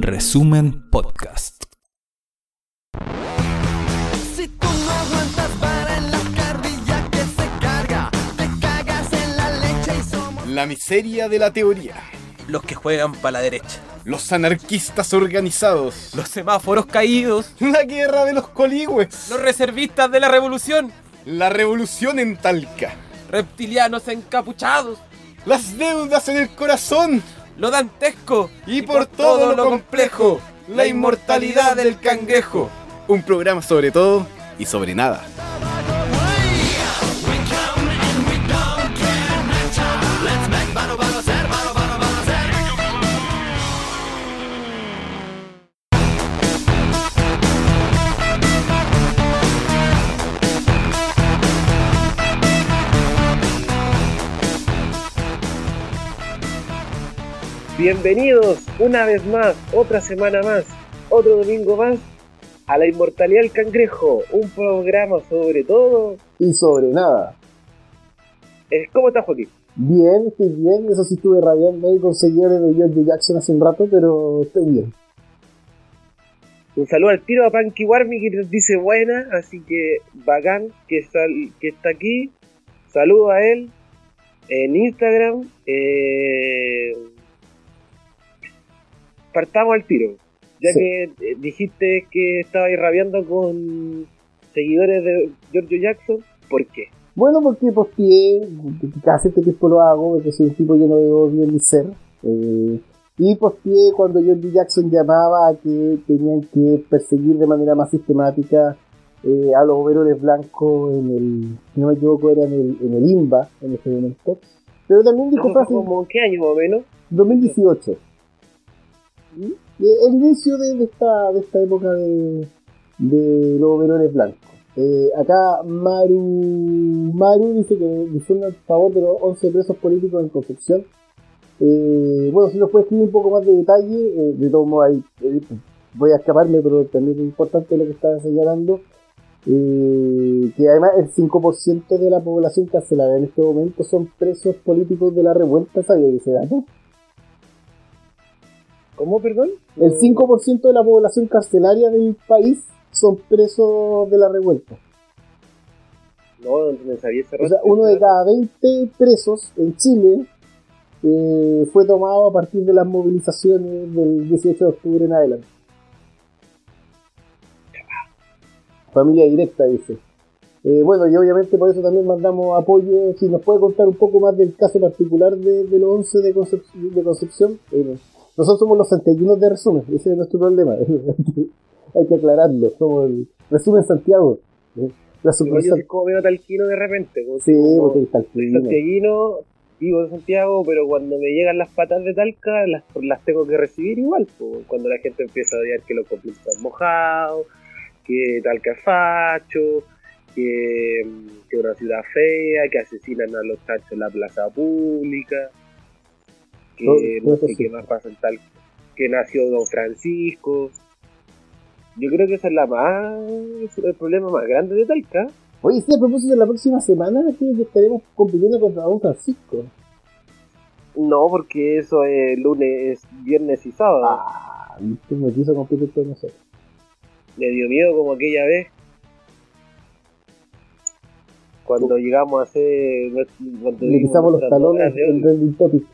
Resumen Podcast. Si tú no aguantas para en la carrilla que se carga, te cagas en la leche y somos La miseria de la teoría. los que juegan para la derecha, Los anarquistas organizados. los semáforos caídos, La guerra de los coligües. los reservistas de la revolución, La revolución en Talca. reptilianos encapuchados, Las deudas en el corazón. Lo dantesco Y, por, todo, lo complejo. La inmortalidad del cangrejo. Un programa sobre todo y sobre nada. Bienvenidos una vez más, otra semana más, otro domingo más a La Inmortalidad del Cangrejo, un programa sobre todo. y sobre nada. Eh, ¿Cómo estás, Joaquín? Bien, estoy bien. Eso sí estuve radiando ahí con seguidores de George Jackson hace un rato, pero estoy bien. Un saludo al tiro a Panky Warmy que nos dice buena, así que bacán que, sal- que está aquí. Saludo a él en Instagram. Eh, partamos al tiro. Ya Sí. que eh, dijiste que estabas rabiando con seguidores de Giorgio Jackson, ¿por qué? Bueno, porque posteé, que cada cierto tiempo lo hago, porque soy un tipo lleno de odio en mi ser. eh, y posteé cuando George Jackson llamaba a que tenían que perseguir de manera más sistemática eh, a los overoles blancos en el, si no me equivoco, era en el, en el IMBA en ese momento. Pero también dijo ¿Eso fue frases como qué año más o menos? 2018. Eh, El inicio de, esta, de esta época de, de los overoles blancos. Eh, acá Maru, Maru dice que difunden a favor de los 11 presos políticos en Concepción. Eh, bueno, si nos puede escribir un poco más de detalle, de todos modos ahí, voy a escaparme, pero también es importante lo que está señalando. que además el 5% de la población carcelaria en este momento son presos políticos de la revuelta, ¿sabía ese dato? ¿Cómo, perdón? El 5% de la población carcelaria del país son presos de la revuelta. No, me sabía ese O sea, uno de cada 20 presos en Chile eh, fue tomado a partir de las movilizaciones del 18 de octubre en adelante. Familia directa, dice. Eh, bueno, y obviamente por eso también mandamos apoyo. Si nos puede contar un poco más del caso particular de, de los 11 de, Concep- de Concepción. Eh, nosotros somos los santiaguinos de resumen, ese es nuestro problema. Hay que aclararlo. Somos el resumen Santiago. La Yo sucursal. soy como medio talquino de repente. como Sí, como- porque clima. santiaguino, vivo en Santiago, pero cuando me llegan las patas de Talca, las, las tengo que recibir igual. po. Cuando la gente empieza a odiar que los conflictos están mojados, que Talca es facho, que, que es una ciudad fea, que asesinan a los tachos en la plaza pública, que no sé qué más pasa en Talca, que nació Don Francisco. Yo creo que ese es la más, el problema más grande de Talca. Oye, sí, a propósito de la próxima semana, creo que estaremos compitiendo contra Don Francisco. No, porque eso es lunes, viernes y sábado. Ah, me quiso competir con nosotros. Me dio miedo como aquella vez. Cuando llegamos a hacer. Cuando Le pisamos los talones en odio. Trending Topic,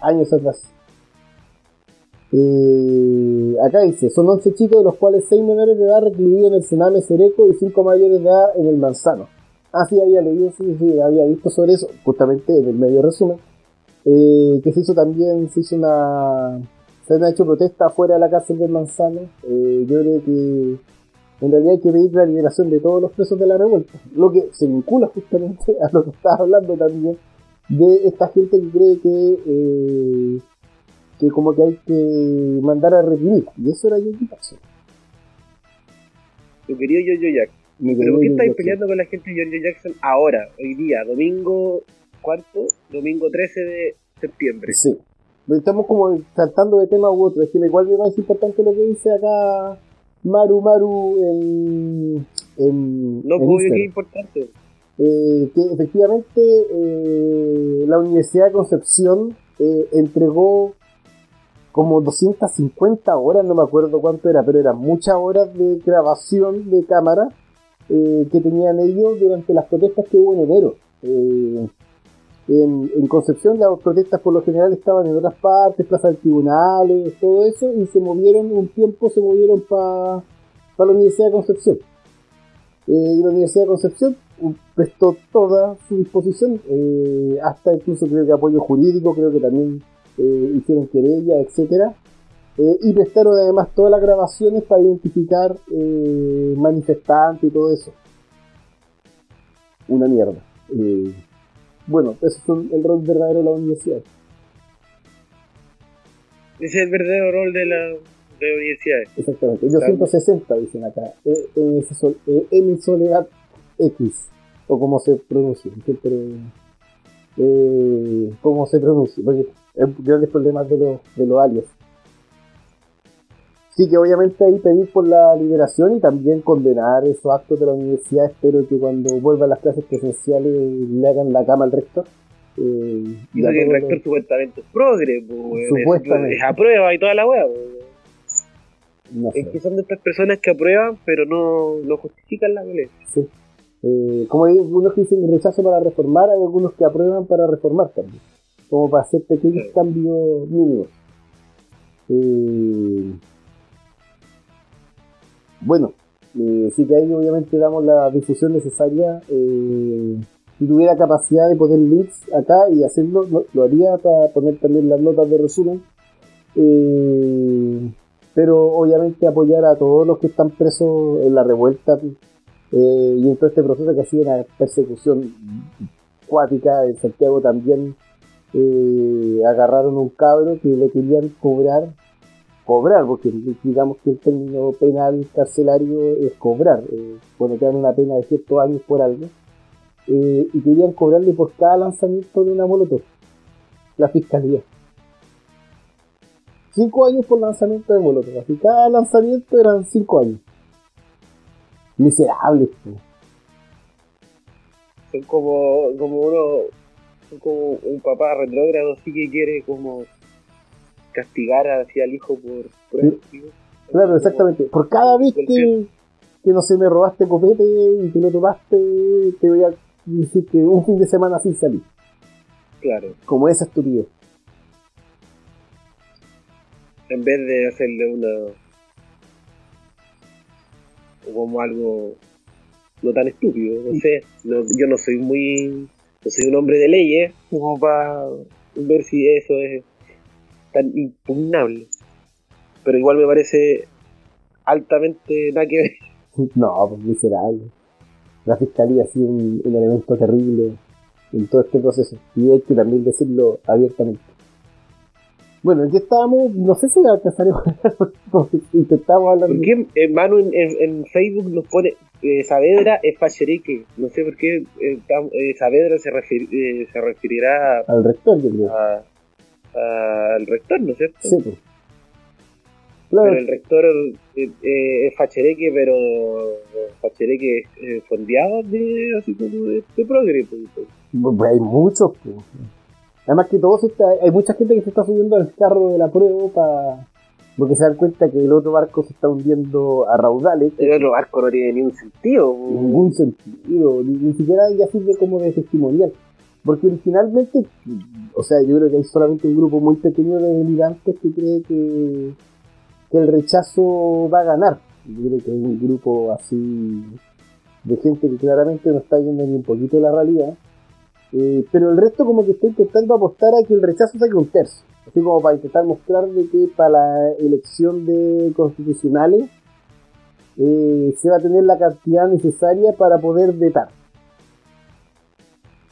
años atrás. Acá dice, son 11 chicos, de los cuales 6 menores de edad recluidos en el Sename Cereco y 5 mayores de edad en el Manzano. Ah, sí, había leído, sí, sí, había visto sobre eso, justamente en el medio resumen. Eh, que se hizo también, se hizo una... Se han hecho protestas afuera de la cárcel del Manzano. Eh, yo creo que en realidad hay que pedir la liberación de todos los presos de la revuelta. Lo que se vincula justamente a lo que estaba hablando también de esta gente que cree que, eh, que como que hay que mandar a reprimir. Y eso era George Jackson. Tu querido Jojo Jackson. Mi ¿Pero por qué estáis peleando con la gente de George Jackson ahora, hoy día, domingo, ¿cuánto? Domingo 13 de septiembre. Sí. Estamos como tratando de tema u otro. Es que igual me parece importante lo que dice acá Maru Maru en, en, No, en obvio que es importante. Eh, que efectivamente eh, la Universidad de Concepción eh, entregó como 250 horas, no me acuerdo cuánto era, pero eran muchas horas de grabación de cámara eh, que tenían ellos durante las protestas que hubo en enero. En, Concepción las protestas por lo general estaban en otras partes, plazas de tribunales, todo eso, y se movieron, un tiempo se movieron para la Universidad de Concepción. Eh, y la Universidad de Concepción uh, prestó toda su disposición, eh, hasta incluso creo que apoyo jurídico, creo que también eh, hicieron querella, etcétera eh, y prestaron además todas las grabaciones para identificar manifestantes y todo eso. Una mierda. Bueno, eso es el rol verdadero de la universidad. Ese es el verdadero rol de la de universidades. Exactamente. 260 dicen acá. Eh, eh, en mi soledad X. O como se pronuncia. Siempre. Eh, ¿Cómo se pronuncia? Porque hay grandes problemas de los, de los alias. Sí, que obviamente ahí pedir por la liberación y también condenar esos actos de la universidad. Espero que cuando vuelvan las clases presenciales le hagan la cama al rector. Eh, y a que el rector los- supuestamente es progre, pues. Supuestamente. Es, es aprueba y toda la weá, pues. No sé. Es que son de estas personas que aprueban, pero no, no justifican la violencia. Sí. Eh, como hay algunos que dicen rechazo para reformar, hay algunos que aprueban para reformar también. Como para hacer pequeños Sí. cambios mínimos. Eh, bueno, eh, sí que ahí obviamente damos la difusión necesaria. si tuviera capacidad de poner links acá y hacerlo, lo, lo haría para poner también las notas de resumen. Eh, pero obviamente apoyar a todos los que están presos en la revuelta eh, y en todo este proceso que ha sido una persecución cuática en Santiago también eh, agarraron un cabro que le querían cobrar cobrar porque digamos que el término penal carcelario es cobrar eh, cuando te dan una pena de ciertos años por algo eh, y querían cobrarle por cada lanzamiento de una molotov la fiscalía cinco años por lanzamiento de molotov así cada lanzamiento eran cinco años miserables. Son como, como uno, son como un papá retrógrado así que quiere como castigar hacia el hijo por, por Sí. Claro, Como- exactamente. Por cada vez que, que no sé, me robaste copete y que lo tomaste, te voy a decir que un fin de semana sin salir. Claro, Como esa estupidez. En vez de hacerle una como algo no tan estúpido, no sé, no- yo no soy muy, no soy un hombre de leyes como para ver si eso es tan impugnable, pero igual me parece altamente nada que ver. No, pues miserable. La fiscalía ha sido un, un elemento terrible en todo este proceso. Y hay que también decirlo abiertamente. Bueno, aquí estábamos, no sé si alcanzaremos intentamos hablar ¿Por qué eh, Manu en, en- en Facebook nos pone eh, Saavedra es Facherique? No sé por qué eh, tam- eh, Saavedra se, refir- eh, se referirá al rector, yo creo. a- a- al rector, ¿no es cierto? Sí, pues. Claro, Pero el rector eh, es Fachereque, pero Fachereque eh, fondeado de, así como de, de progre. pues. Pues hay muchos, pues. Además que todos está, hay mucha gente que se está subiendo al carro de la prueba para porque se dan cuenta que el otro barco se está hundiendo a raudales. El otro barco no tiene ni un sentido. en ningún sentido, ni, ni siquiera ya sirve como de testimonial. Porque originalmente, o sea, yo creo que hay solamente un grupo muy pequeño de militantes que cree que, que el rechazo va a ganar. Yo creo que es un grupo así de gente que claramente no está viendo ni un poquito la realidad. Eh, pero el resto como que está intentando apostar a que el rechazo saque un tercio. Así como para intentar mostrar de que para la elección de constitucionales eh, se va a tener la cantidad necesaria para poder vetar.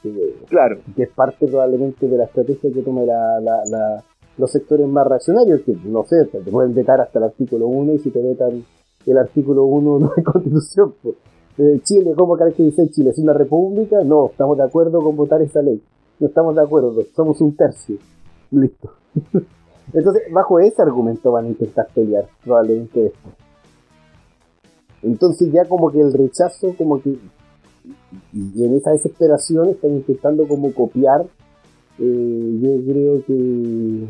Eh, Claro. que es parte probablemente de la estrategia que tomen la- la- la- los sectores más reaccionarios, que no sé, te pueden vetar hasta el artículo 1 y si te vetan el artículo 1 no hay constitución. pues. Eh, Chile, ¿cómo caracteriza Chile? ¿Es una república? No, estamos de acuerdo con votar esa ley. No estamos de acuerdo, somos un tercio. Listo. Entonces, bajo ese argumento van a intentar pelear, probablemente después. Entonces ya como que el rechazo, como que y en esa desesperación están intentando como copiar eh, yo creo que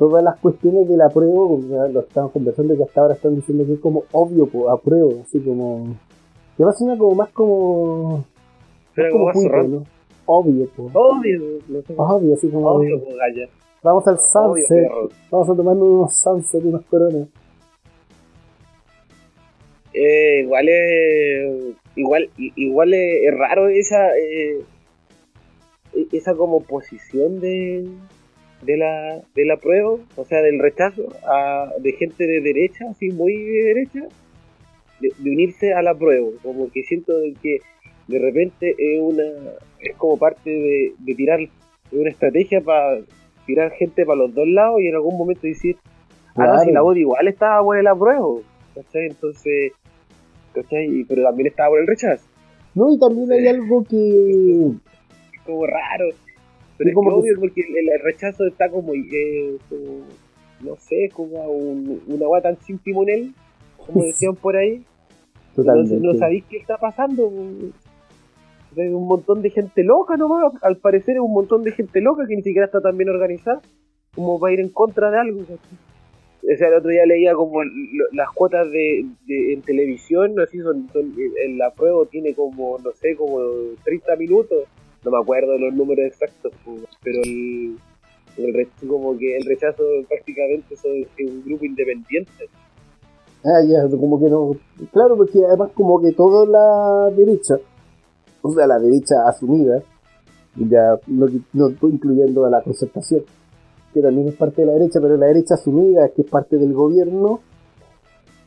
todas las cuestiones del apruebo, porque ya lo estamos conversando que hasta ahora están diciendo que es como obvio, po, apruebo, así como... Que va a sonar como más como... Pero como. ¿no? Obvio, po. Obvio, no sé. Obvio, así como... Obvio, pues, galla. Vamos al sunset, vamos a tomarnos unos sunset y unas coronas. Eh, igual es igual igual es, es raro esa eh, e- esa como posición de de la de la prueba o sea del rechazo a, de gente de derecha así muy de derecha de, de unirse a la prueba como que siento de que de repente es una es como parte de, de tirar una estrategia para tirar gente para los dos lados y en algún momento decir ah no, Claro. si la voz igual estaba por el apruebo ¿cachai? entonces ¿cachai? Pero también estaba por el rechazo No, y también hay algo que... como raro. Pero es que que obvio porque el, el rechazo está como, eh, como, no sé, como un, una agua tan sin timonel, como decían por ahí. Totalmente. Entonces no sabéis qué está pasando. Hay un montón de gente loca nomás, al parecer es un montón de gente loca que ni siquiera está tan bien organizada como para ir en contra de algo. O sea, el otro día leía como las cuotas de, de- en televisión, así son, son en la prueba tiene como, no sé, como 30 minutos, no me acuerdo los números exactos, pero el, el re- como que el rechazo prácticamente es un grupo independiente. Ah, ya, como que no. Claro, porque además, como que toda la derecha, o sea, la derecha asumida, ya no, incluyendo a la concertación, que también es parte de la derecha, pero la derecha asumida, que es parte del gobierno,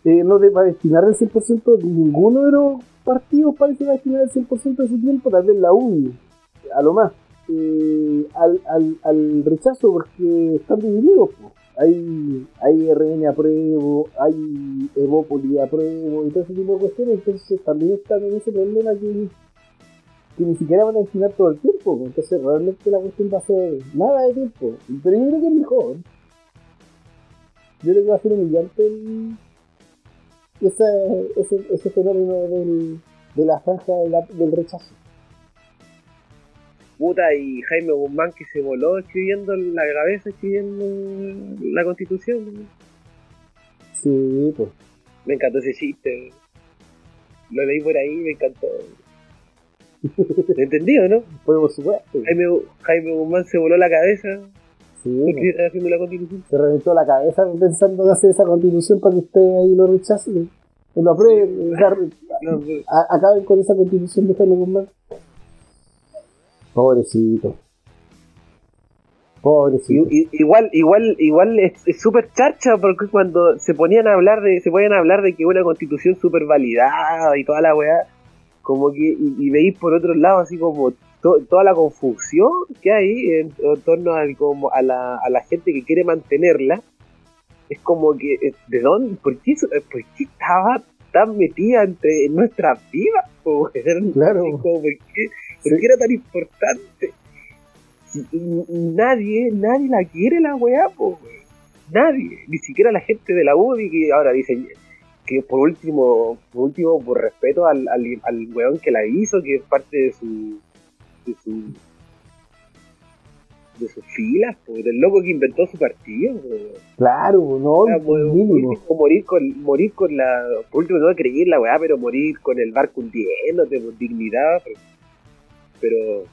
eh, no va a destinar el 100%, ninguno de los partidos parece destinar el 100% de su tiempo, tal vez la UDI, a lo más, eh, al, al, al rechazo, porque están divididos. Hay, hay RN apruebo, hay Evópoli apruebo y todo ese tipo de cuestiones, entonces también están en ese problema que, ni siquiera van a destinar todo el tiempo, entonces realmente la cuestión va a ser nada de tiempo, pero yo creo que es mejor. Yo creo que va a ser humillante el- ese, ese, fenómeno del, de la franja del rechazo. Puta, y Jaime Guzmán que se voló escribiendo en la cabeza, escribiendo la constitución. Sí, pues. Me encantó ese chiste. Lo leí por ahí, me encantó. ¿Entendido, no? Pues por supuesto. Jaime, Jaime Guzmán se voló la cabeza Sí, pues. haciendo la constitución. se reventó la cabeza pensando en hacer esa constitución para que usted ahí lo rechace. Que lo apruebe, o sea, No, a- acaben con esa constitución de Jaime Guzmán. Pobrecito. Pobrecito. I- igual, igual, igual es súper charcha porque cuando se ponían a hablar de, se ponían a hablar de que una constitución súper validada y toda la weá, como que, y, y veis por otro lado así como to- toda la confusión que hay en, en torno al, como a, la, a la gente que quiere mantenerla, es como que, eh, ¿de dónde? ¿Por qué, eso- por qué estaba tan metida entre en nuestras vidas? Claro. Como, ¿por qué, por Sí. qué era tan importante? Y- nadie, nadie la quiere la weá, po, weón. Nadie, ni siquiera la gente de la UDI que ahora dicen que por último, por último, por respeto al, al, al weón que la hizo, que es parte de su de su de sus filas, po, del loco que inventó su partido. Claro, no, sea, por mínimo. morir con, morir con la, por último no creer la weá, pero morir con el barco hundiéndote, con dignidad, pero, pero-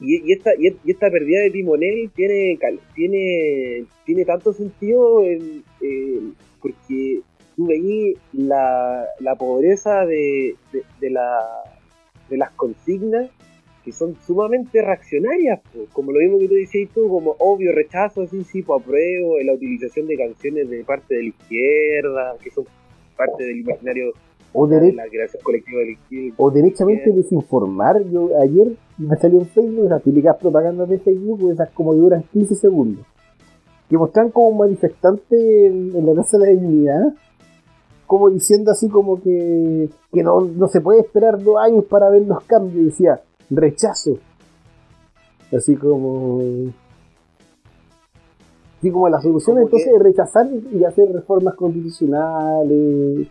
y, y esta, y, esta pérdida de timonel tiene, tiene, tiene tanto sentido en- en- porque tú veís la, la pobreza de, de, la, de las consignas que son sumamente reaccionarias, como lo mismo que tú decías tú, como obvio rechazo, así sí, pues apruebo, la utilización de canciones de parte de la izquierda, que son parte del imaginario O, de dere- la creación colectiva de la izquierda. o derechamente desinformar. Yo ayer me salió en Facebook las típicas propagandas de Facebook, esas como duran 15 segundos, que mostraban como un manifestante en, en la Plaza de la Dignidad, como diciendo así como que, que no, no se puede esperar dos años para ver los cambios, decía, rechazo. Así como... Así como la solución entonces que- es rechazar y hacer reformas constitucionales,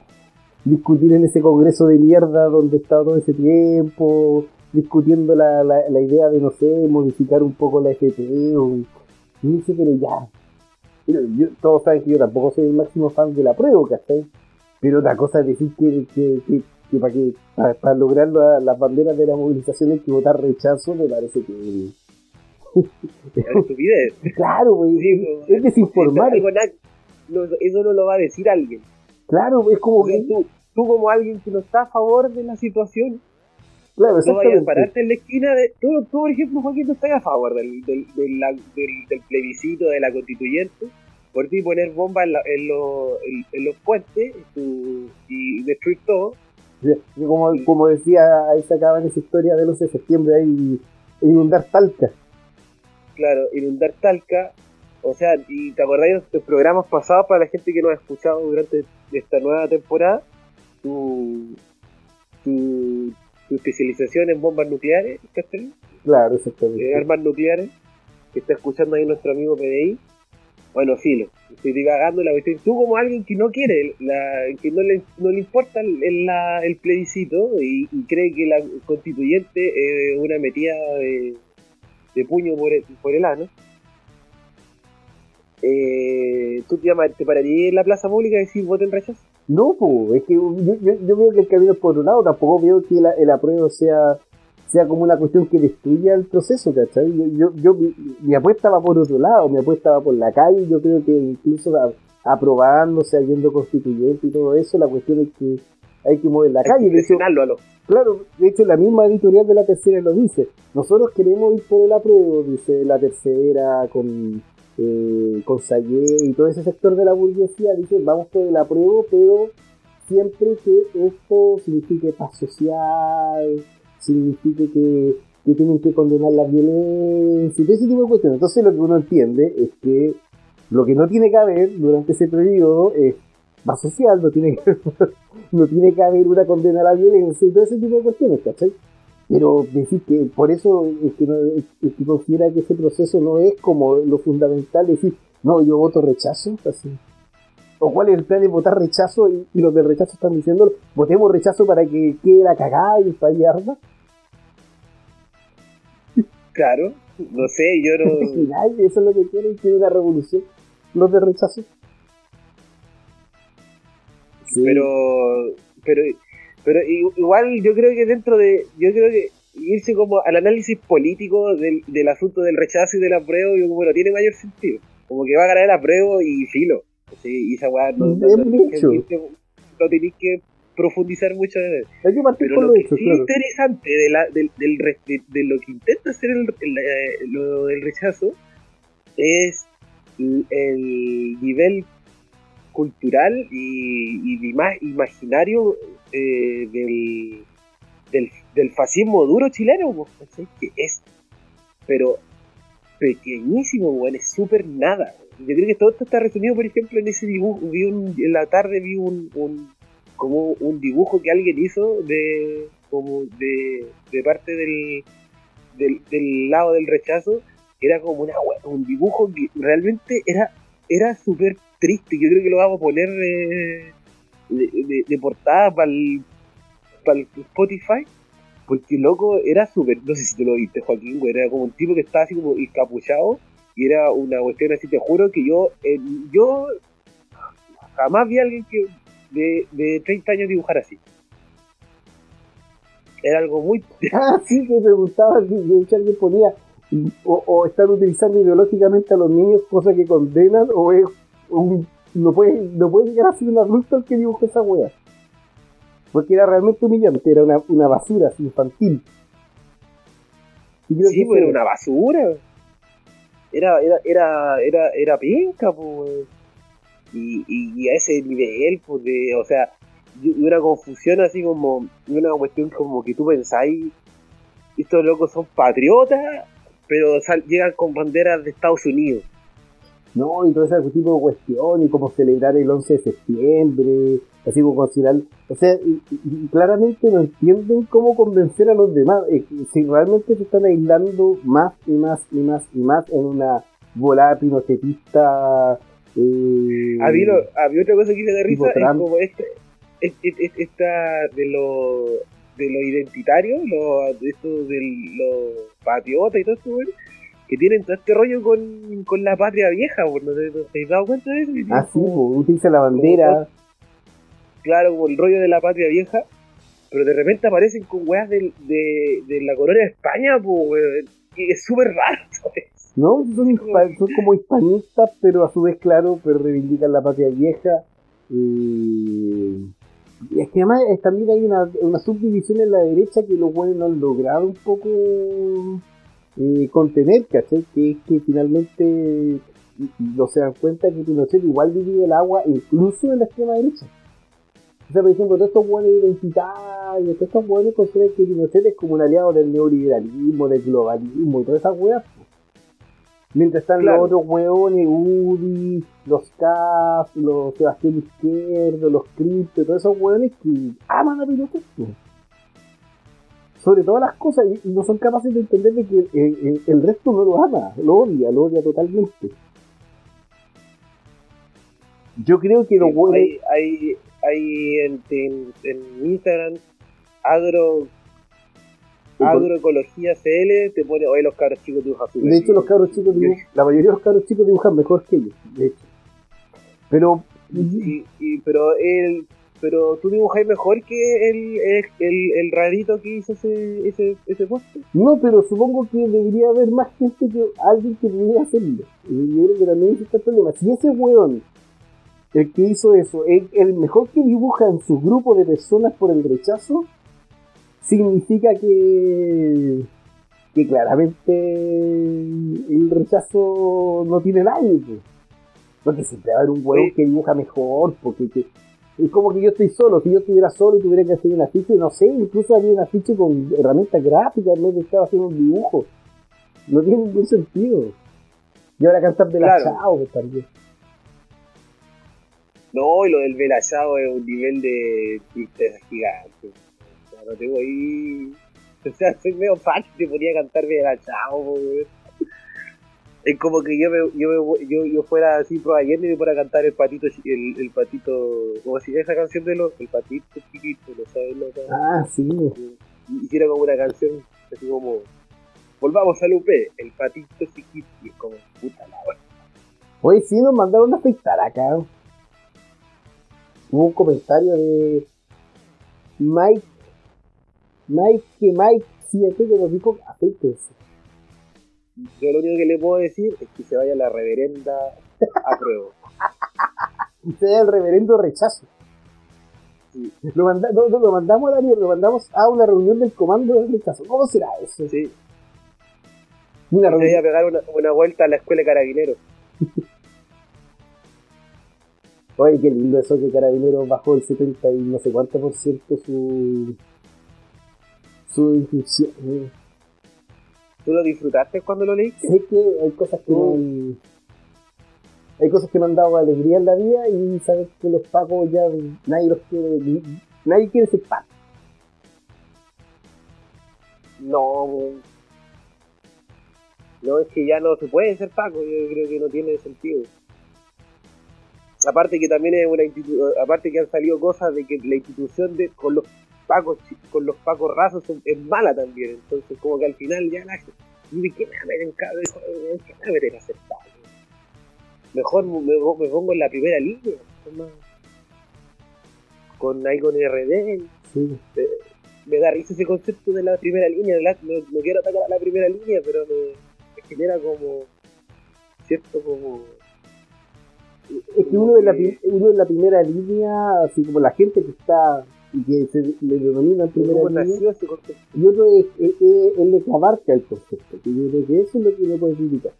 discutir en ese congreso de mierda donde está todo ese tiempo, discutiendo la, la, la idea de, no sé, modificar un poco la FP o... Y dice, pero ya, Mira, yo- todos saben que yo tampoco soy el máximo fan de la prueba, ¿cachai? Pero otra cosa es decir que, que, que, que para, que para, para lograr la- las banderas de la movilización hay que votar rechazo, me parece que. Claro, güey, Sí, es, pues, es desinformar. Eso no lo va a decir alguien. Claro, es como que. tú, tú como alguien que no está a favor de la situación, Claro, no vayas a pararte en la esquina de... Tú, tú, por ejemplo, Joaquín, no estás a favor del, del, del, del- plebiscito de la constituyente, por ti poner bombas en, en, los- en- en los puentes tu- y destruir todo, Sí, Como, como decía, ahí sacaban esa historia del 11 de septiembre ahí inundar Talca. claro, inundar Talca, o sea, y te acordás de los programas pasados para la gente que nos ha escuchado durante esta nueva temporada, tu, tu, tu especialización en bombas nucleares, ¿cachai? Claro, exactamente. armas nucleares, que está escuchando ahí nuestro amigo PDI. Bueno, filo, estoy divagando la cuestión. Tú como alguien que no quiere, la, que no le, no le importa el, el- la- el plebiscito y, y cree que la constituyente es una metida de, de puño por el, por el ano, eh, ¿tú te, pararías en la plaza pública y decir voten rechazo? No, po, es que yo, yo, yo veo que el camino es por otro lado, tampoco veo que la- el apruebo sea, sea como una cuestión que destruya el proceso, ¿cachai? Yo, yo, yo- mi, mi apuesta va por otro lado, mi apuesta va por la calle, yo creo que incluso aprobándose, yendo constituyente y todo eso, la cuestión es que hay que mover la Hay calle. que De hecho, presionarlo a lo. Claro, de hecho la misma editorial de la tercera lo dice. Nosotros queremos ir por el apruebo, dice la tercera con eh, con Sayé y todo ese sector de la burguesía, dice vamos por el apruebo, pero siempre que esto signifique paz social, signifique que, que tienen que condenar la violencia y todo ese tipo de cuestiones. Entonces lo que uno entiende es que lo que no tiene que haber durante ese periodo es paz social, no tiene que no tiene que haber una condena a la violencia y todo ese tipo de cuestiones, ¿cachai? Pero decir que por eso es que, no, es que considera que ese proceso no es como lo fundamental, decir, no, yo voto rechazo, así. O cuál es el plan de votar rechazo y, y los del rechazo están diciendo, votemos rechazo para que quede la cagada y el país arda. Claro, no sé, yo no. Y nadie, eso es lo que quieren, quieren una revolución, los de rechazo. Sí. pero pero pero igual yo creo que dentro de yo creo que irse como al análisis político del, del asunto del rechazo y del apruebo yo como no tiene mayor sentido como que va a ganar el apruebo y filo ¿sí? y esa weá no, no, no, que tenéis que profundizar mucho en eso hay que partir pero lo que hecho, sí claro. interesante de, la, del de, de lo que intenta hacer el, el, eh, lo del rechazo es el, el nivel cultural y, y de imaginario eh, del, del, fascismo duro chileno, que es, pero pequeñísimo, weón, es súper nada. Yo creo que todo esto está resumido, por ejemplo, en ese dibujo. Vi un, en la tarde vi un, como un dibujo que alguien hizo de como de, de parte del, del, lado del rechazo. Era como una un dibujo que realmente era era súper triste. Yo creo que lo vamos a poner eh, de, de- de portada para el, Spotify. Porque loco, era súper, no sé si tú lo viste, Joaquín, era como un tipo que estaba así como encapuchado y era una cuestión así, te juro que yo, yo jamás vi a alguien que de, de 30 años dibujar así. Era algo muy... Ah, sí, que me gustaba, de hecho alguien ponía, o, o están utilizando ideológicamente a los niños, cosa que condenan, o es un, no puede, no puede llegar a ser un adulto el que dibujó esa wea. Porque era realmente humillante, era una, una basura así, infantil. Y creo Sí, que pues era una basura. Era, era, era, era, era penca, pues. Y, y, y a ese nivel, pues, de, o sea, y una confusión así como, y una cuestión como que tú pensáis, estos locos son patriotas, pero sal- llegan con banderas de Estados Unidos. No, y todo ese tipo de cuestión, y cómo celebrar el 11 de septiembre, así como considerar, o sea, y, claramente no entienden cómo convencer a los demás, eh, si realmente se están aislando más y más y más y más en una volada pinochetista. Eh, Había, había otra cosa que da Tipo risa, es como este, es- es- es- esta de lo, de lo identitario, lo, de esto de los patriotas y todo esto, güey, que tienen todo este rollo con, con la patria vieja, po, ¿no te, no te has dado cuenta de eso? Ah, sí, como- po, utiliza la bandera. claro, como el rollo de la patria vieja, pero de repente aparecen con weas de, de la corona de España, pues, es súper raro, ¿sabes? No, son, como hispanistas, pero a su vez, claro, pero reivindican la patria vieja. Y, y es que además eh, también hay una, una subdivisión en la derecha que los buenos no han logrado un poco eh, contener, ¿cachai? Que es que finalmente no se dan cuenta que Pinochet igual divide el agua incluso en la extrema derecha. O sea, por ejemplo, todos estos buenos identitarios, todos estos buenos consideran que Pinochet es como un aliado del neoliberalismo, del globalismo y todas esas weas. Mientras están Claro. los otros hueones, UDI, los CAF, los Sebastián Izquierdo, los Cripto, todos esos hueones que aman a Pinochet. po. Sobre todas las cosas, y y no son capaces de entender de que el, el- el resto no lo ama, lo odia, lo odia totalmente. Yo creo que los hueones... Hay, hay, hay en, en, en Instagram agro agroecología CL te pone hoy los cabros chicos dibujan De hecho, bien". los cabros chicos dibujan, la mayoría de los cabros chicos dibujan mejor que ellos, de hecho. Pero, Y, y- pero el pero tú dibujáis mejor que el, el, el, el rarito que hizo ese, ese, ese poste. no, pero supongo que debería haber más gente que alguien que pudiera hacerlo. Y yo creo que también ese está el problema. Si ese weón, el que hizo eso, es el mejor que dibuja en su grupo de personas por el rechazo, significa que, que claramente el rechazo no tiene nadie. pues. Porque siempre va a haber un weón Sí. que dibuja mejor, porque que- es como que yo estoy solo, si yo estuviera solo y tuviera que hacer un afiche, no sé, incluso haría un afiche con herramientas gráficas de estar haciendo un dibujo. No tiene ningún sentido. Y ahora cantar de la chao pues, también. No, y lo del velachado es un nivel de tristeza gigante. O sea, no tengo ahí. O sea, soy medio fan te ponía a cantar velachado, po, weón. Es como que yo me, yo, me, yo, yo fuera así pro ayer y me fuera a cantar el patito, el, el patito, ¿cómo se llama esa canción de los, el patito chiquito, no sabes lo que Ah, sí. y hiciera como una canción así como volvamos al UP, el patito chiquito, y es como puta la wea. Oye, sí, nos mandaron a afeitar acá. Hubo un comentario de Mike. Mike, que Mike 7 que nos dijo afeítense. Yo lo único que le puedo decir es que se vaya la reverenda a prueba. Usted es el reverendo rechazo. Sí. Lo, manda- no, no, lo mandamos a Daniel, lo mandamos a una reunión del comando del rechazo. ¿Cómo será eso? Sí, Una se vaya reunión. a pegar una, una vuelta a la escuela de carabineros. Oye, qué lindo eso que Carabineros bajó el 70 y no sé cuánto por ciento su. su inscripción. ¿Tú lo disfrutaste cuando lo leíste? Sé que hay cosas que no han- Hay cosas que me han dado alegría en la vida y sabes que los pagos ya nadie los quiere. Nadie quiere ser pago. No, no es que ya no se puede ser Paco, yo creo que no tiene sentido. Aparte que también es una institución, aparte que han salido cosas de que la institución de con los pacos con los pacos rasos es mala también, entonces como que al final ya la gente, ¿y de qué me meten cabrón? ¿De qué me meten a hacer Paco? Mejor me, me pongo en la primera línea, con ahí con RD, Sí. me da risa ese concepto de la primera línea. la- no, no quiero atacar a la primera línea, pero me, me genera como. Cierto, como. Es que uno en, la, uno en la primera línea, así como la gente que está y que se le denomina primera ¿Cómo línea, y otro es, es, es el que abarca el concepto. Que yo creo que eso es lo que uno puede criticar.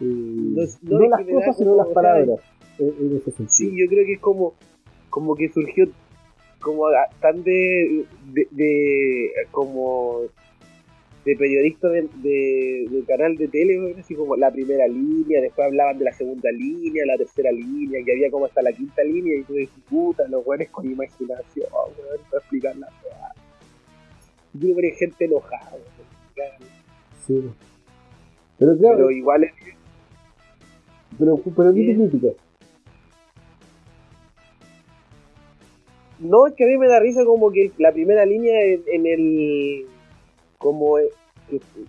Eh, No no, es- no es las cosas, sino las palabras. en, en ese sentido. Sí, yo creo que es como. Como que surgió. Como tan de. de, de- como. De periodista de, de, de canal de tele, así como la primera línea, después hablaban de la segunda línea, la tercera línea, que había como hasta la quinta línea, y tú dices, puta, los weones con imaginación, weón, para explicar la weá. Y tú pones gente enojada, weón. Sí. Pero claro, pero igual es pero, pero, ¿qué te critica? No, es que a mí me da risa como que la primera línea en, en el. Como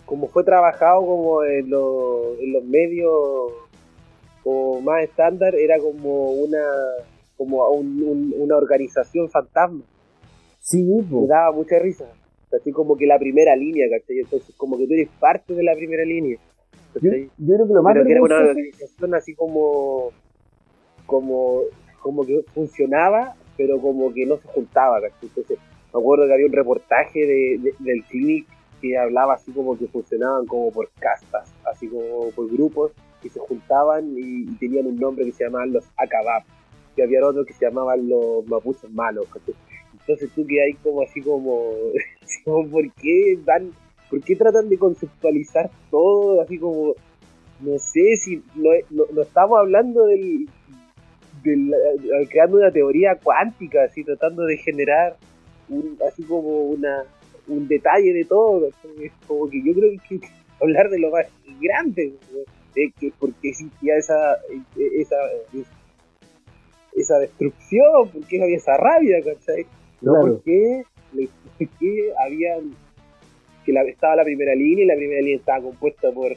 como fue trabajado como en, los- en los medios como más estándar, era como una como un- un- una organización fantasma. Sí, Me po. daba mucha risa. Así como que la primera línea, ¿cachai? Entonces como que tú eres parte de la primera línea. Yo, yo creo que lo más pero que era una organización así como como como que funcionaba pero como que no se juntaba ¿cachai? entonces me acuerdo que había un reportaje de, de- del clinic que hablaba así como que funcionaban como por castas así como por grupos que se juntaban y, y tenían un nombre que se llamaban los Acabab y había otros que se llamaban los mapuches malos entonces tú que hay como así como, como ¿por qué dan ¿Por qué tratan de conceptualizar todo así como no sé si no, no, no estamos hablando del, del creando una teoría cuántica así tratando de generar un, así como una un detalle de todo. Es como que yo creo que hay que hablar de lo más grande de que porque existía esa esa esa destrucción porque había esa rabia ¿cachai? no Claro. porque porque habían que la, estaba la primera línea y la primera línea estaba compuesta por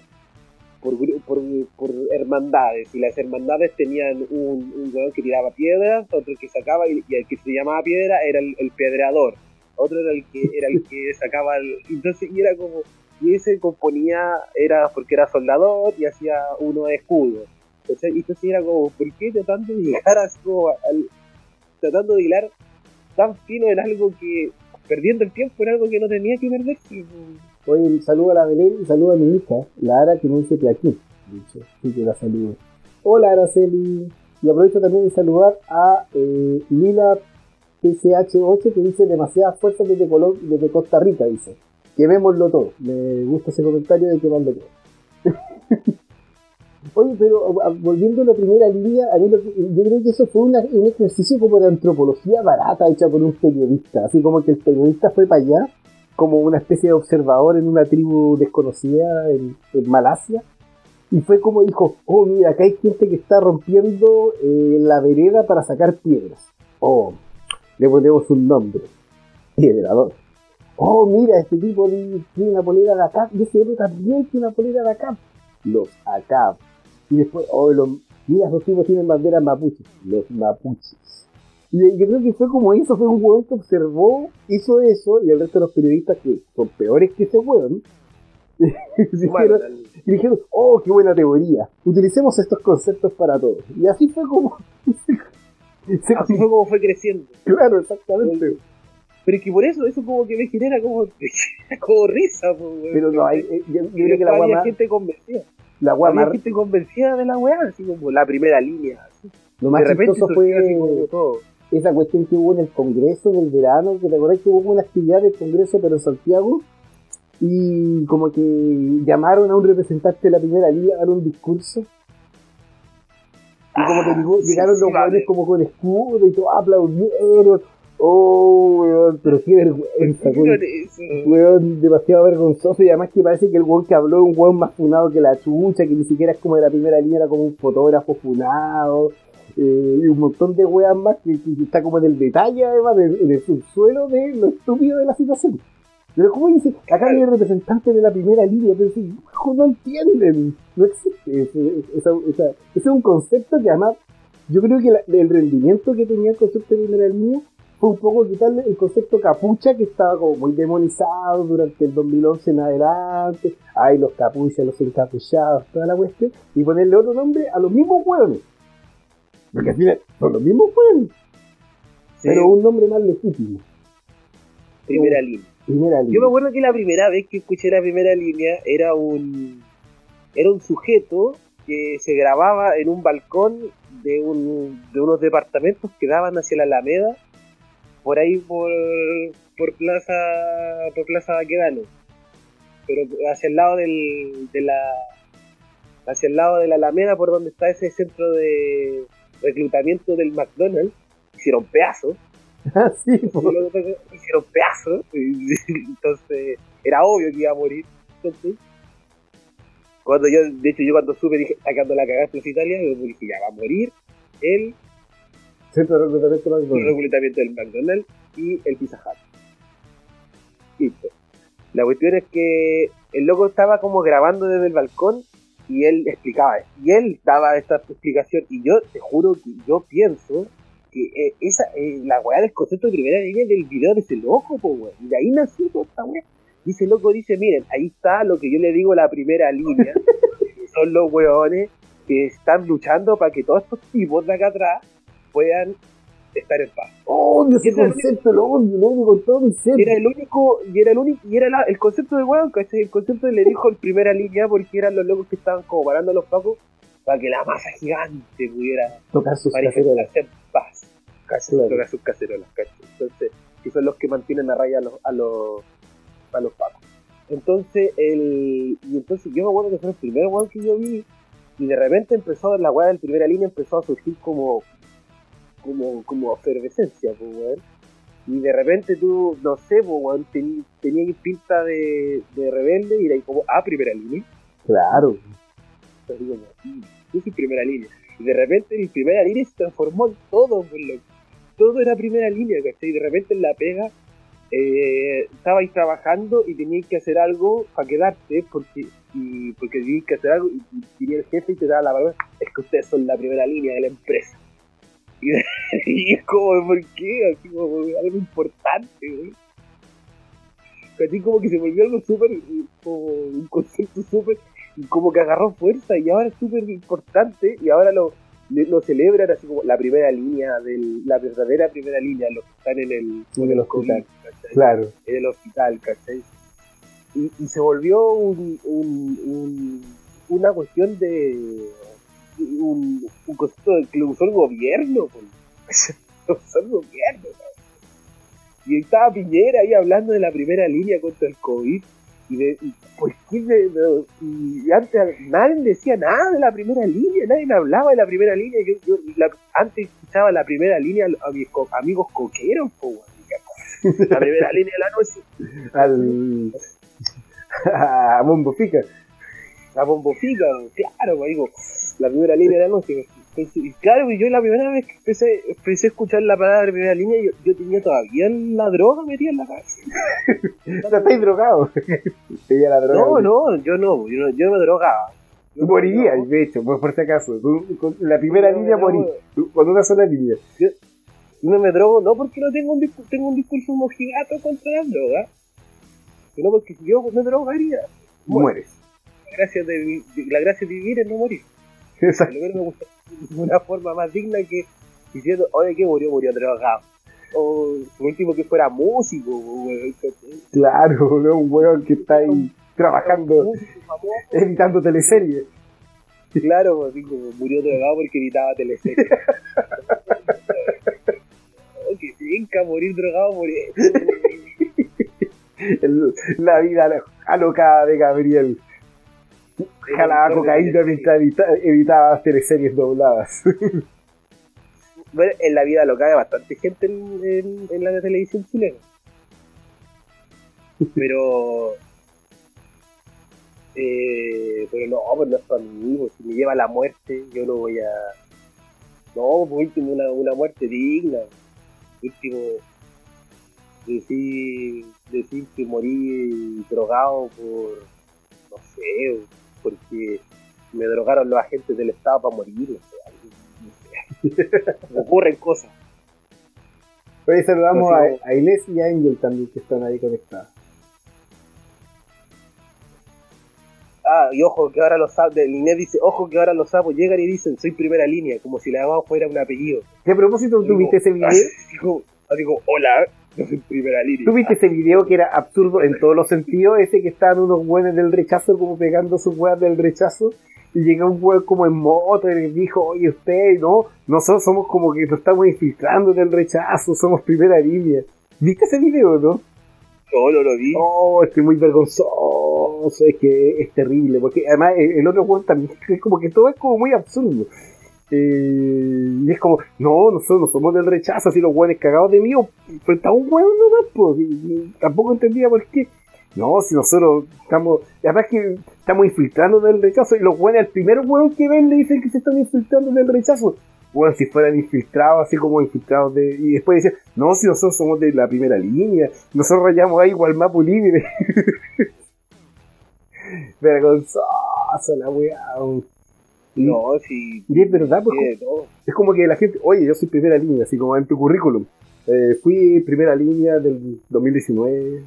por, por, por hermandades y las hermandades tenían un, un weón que tiraba piedras, otro que sacaba y, y el que se llamaba piedra era el, el pedreador, otro era el que era el que sacaba el, entonces y era como y ese componía era porque era soldador y hacía uno de escudo ¿cachai? y entonces era como ¿por qué tratando de llegar al, tratando de hilar tan fino en algo que perdiendo el tiempo en algo que no tenía que perderse Oye, saludo a la Belén y saludo a mi hija, la Ara, que me dice que aquí. Dicho, sí que la saludo. Hola, Araceli. Y aprovecho también de saludar a eh, Lila PCH8, que dice demasiadas fuerzas desde, Costa Rica, dice. Quemémoslo todo. Me gusta ese comentario de quemarlo todo. Oye, pero a- volviendo a la primera línea, a mí lo que- yo creo que eso fue un ejercicio como de antropología barata hecha por un periodista. Así como que el periodista fue para allá como una especie de observador en una tribu desconocida en, en Malasia. Y fue como dijo, oh mira, acá hay gente que está rompiendo eh, la vereda para sacar piedras. Oh, le ponemos un nombre. Piedrador. Oh, mira, este tipo tiene una polera de acá. Y ese otro también tiene una polera de acá. Los acá. Y después, oh, los, mira, esos tipos tienen banderas mapuches. Los mapuches. Y yo creo que fue como eso, fue un hueón que observó, hizo eso, y el resto de los periodistas que son peores que ese hueón, dijeron, y dijeron, oh, qué buena teoría, utilicemos estos conceptos para todos. Y así fue como... se- así fue como fue creciendo claro, exactamente. pero es que por eso eso como que me genera como como risa po, weón. Pero no, hay, eh, yo, yo creo que la más, gente convencida la hueá había gente convencida de la weá así como la primera línea así. lo más de repente fue como todo esa cuestión que hubo en el Congreso del verano, que te acordás que hubo una actividad del Congreso, pero en Santiago, y como que llamaron a un representante de la primera liga a dar un discurso. Y como llegó- Ah, sí, llegaron sí, los jóvenes como con escudo y todo aplaudieron. Oh, weón, pero qué vergüenza, weón. Weón, demasiado vergonzoso y además que parece que el weón que habló es un weón más funado que la chucha, que ni siquiera es como de la primera línea, era como un fotógrafo funado, eh, y un montón de weas más que, que está como en el detalle además, en, en el subsuelo de lo estúpido de la situación. Pero como dice, acá hay representantes de la primera línea, pero hijo, no entienden, no existe ese, esa- esa- ese es un concepto que además, yo creo que la- el rendimiento que tenía el concepto de primera línea fue un poco quitarle el concepto capucha que estaba como muy demonizado durante el 2011 en adelante. Ay, los capuchas, los encapuchados, toda la cuestión. Y ponerle otro nombre a los mismos hueones. Porque al final son los mismos hueones. Sí, Pero un nombre más legítimo. primera línea Primera Yo me acuerdo que la primera vez que escuché la primera línea era un era un sujeto que se grababa en un balcón de, un, de unos departamentos que daban hacia la Alameda, por ahí por, por Plaza por Plaza Baquedano, pero hacia el lado del, de la hacia el lado de la Alameda por donde está ese centro de reclutamiento del McDonald's, hicieron pedazos Ah, sí, luego hicieron pedazos, entonces era obvio que iba a morir. Cuando yo, de hecho, yo cuando supe, dije, sacando la cagada en Italia, yo dije, ya va a morir el, Centro de reclutamiento el McDonald's. reclutamiento del McDonald's y el Pizza Hut. Listo. La cuestión es que el loco estaba como grabando desde el balcón y él explicaba, y él daba esta explicación, y yo te juro que yo pienso eh, esa, eh, la weá del concepto de primera línea del video de ese loco, po, weón. Y de ahí nació toda esta weá. Y ese loco dice, miren, ahí está lo que yo le digo la primera línea, que son los weones que están luchando para que todos estos tipos de acá atrás puedan estar en paz. Odio ese concepto, lo odio, lo odio con todo mi ser. Era el único, y era el único, y era la- el concepto de weón, ¿cachai? El concepto le dijo en primera línea porque eran los locos que estaban como parando a los pacos para que la masa gigante pudiera Tocar sus cacerolas. en paz. Tocar sus cacerolas, ¿cachai? Entonces, que son los que mantienen a raya a los, a los, a los pacos. Entonces, el, y entonces yo me acuerdo que fue el primer weón que yo vi, y de repente empezó, la weá del primera línea empezó a surgir como, como, como efervescencia, pues weón. Y de repente tú, no sé, pues weón, teni- tenías pinta de, de rebelde y era ahí como, ah, primera línea. Claro. "Mm, yo soy primera línea. Y de repente en primera línea se transformó en todo, todo era primera línea, ¿cachai? Y de repente en la pega eh, estabais trabajando y teníais que hacer algo para quedarte, porque y porque teníais que hacer algo y, venía el jefe y te daba la palabra, es que ustedes son la primera línea de la empresa. Y, y es como, ¿por qué? Así como algo importante. ¿Cachai? Como que se volvió algo súper, como un concepto súper y como que agarró fuerza y ahora es súper importante y ahora lo, lo celebran así como la primera línea, del, la verdadera primera línea, los que están en el, En el hospital. COVID, ¿cachai? Claro. En el hospital, ¿cachai? Y, y se volvió un, un- un- una cuestión de un, un concepto de que lo usó el gobierno, pues. lo usó el gobierno, ¿no? Y estaba Piñera ahí hablando de la primera línea contra el COVID. Y, de, y ¿por qué de- de- y antes nadie decía nada de la primera línea, nadie me hablaba de la primera línea. Yo, yo la- antes escuchaba la primera línea a mis co- amigos coqueros, po, la primera línea de la noche. Al. a Bombo Fica. La bombofica, claro, pues, digo, la primera línea de la noche. Y claro, yo la primera vez que empecé, empecé a escuchar la palabra de primera línea, yo, yo tenía todavía la droga metida en la cabeza. Ya estáis drogado. Ella la droga. No, no, yo no, yo no, yo no me drogaba. Yo no, de hecho, por, por si acaso. Con la primera no, línea no, morí. Con una sola línea. Yo no me drogo, no porque no tengo un, discu- tengo un discurso mojigato contra la droga, sino porque si yo me drogaría, muero. Mueres. La gracia de, la gracia de vivir es no morir. Exacto. Lo que no me gusta de una forma más digna que diciendo, oye, que murió, murió drogado. O por último que fuera músico. Claro, un weón que está ahí trabajando, editando teleseries. Claro, así como murió drogado porque editaba teleseries. que finca morir drogado. El- la vida alocada de Gabriel. Jalaba cocaína mientras edita- editaba teleseries dobladas. Bueno, en la vida local hay bastante gente en, en, en la televisión chilena. Pero. Eh, pero no, pues no es para mí, pues si me lleva a la muerte, yo no voy a. No, por último, una, una muerte digna. Por último, decir, decir que morí drogado por. No sé, porque me drogaron los agentes del Estado para morir, no sé. Me ocurren cosas. Hoy saludamos a, a Inés y a Angel también que están ahí conectadas. Ah, y ojo que ahora los sapos, Inés dice, ojo que ahora los sapos llegan y dicen, soy primera línea, como si la abajo fuera un apellido. ¿Qué propósito tú viste ese video? Así como, así como, hola, yo soy primera línea. ¿Tú viste ese video que era absurdo en todos los sentidos? Ese que estaban unos buenos del rechazo como pegando sus weas del rechazo. Y llega un weón como en moto y les dijo, oye usted, no, nosotros somos como que nos estamos infiltrando del rechazo, somos primera línea. ¿Viste ese video, no? No, no lo vi. Oh, estoy muy vergonzoso, es que es terrible, porque además el, el otro weón también es como que todo es como muy absurdo. Eh, y es como, no, nosotros no somos del rechazo, así los weones cagados de mí, o frente a un weón nomás, pues, y- tampoco entendía por qué. No, si nosotros estamos, además que estamos infiltrando del rechazo, y los weones, el primer weón que ven le dicen que se están infiltrando del rechazo. Bueno, si fueran infiltrados, así como infiltrados de. Y después dicen, no, si nosotros somos de la primera línea, nosotros rayamos ahí igual Mapu libre. Vergonzoso la weá. No, si Y es verdad, todo. es como que la gente, oye, yo soy primera línea, así como en tu currículum. Eh, fui primera línea del 2019,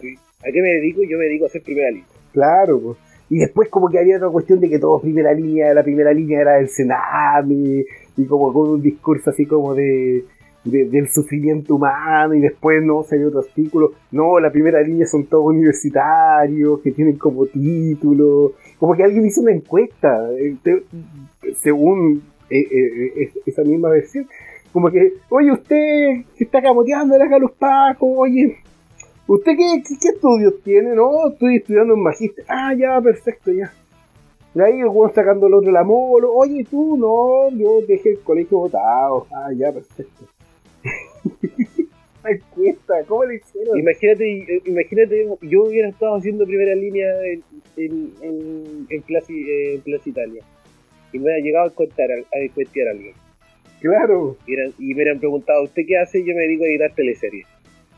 sí, ¿A qué me dedico? Yo me dedico a ser primera línea. claro. pues. Y después como que había otra cuestión de que todo primera línea, la primera línea era el Senami, y como con un discurso así como de, de- del sufrimiento humano, y después no salió otro artículo, no, la primera línea son todos universitarios, que tienen como título, como que alguien hizo una encuesta, eh, según eh, eh, esa misma versión, como que, oye, usted que está camoteando acá a los pacos, oye, ¿usted qué, qué, qué estudios tiene? No, estoy estudiando un magíster. Ah, ya, perfecto, ya. Y ahí el sacando el otro la molo, oye, tú, no, yo dejé el colegio votado. Ah, ya, perfecto. Encuesta, ¿cómo le hicieron? Imagínate, eh, imagínate, yo hubiera estado haciendo primera línea en, en, en, eh, en Plaza Italia. Y me hubiera llegado a contar, a a alguien. Claro, Y, eran- y me hubieran preguntado, ¿usted qué hace? Yo me dedico a editar teleseries.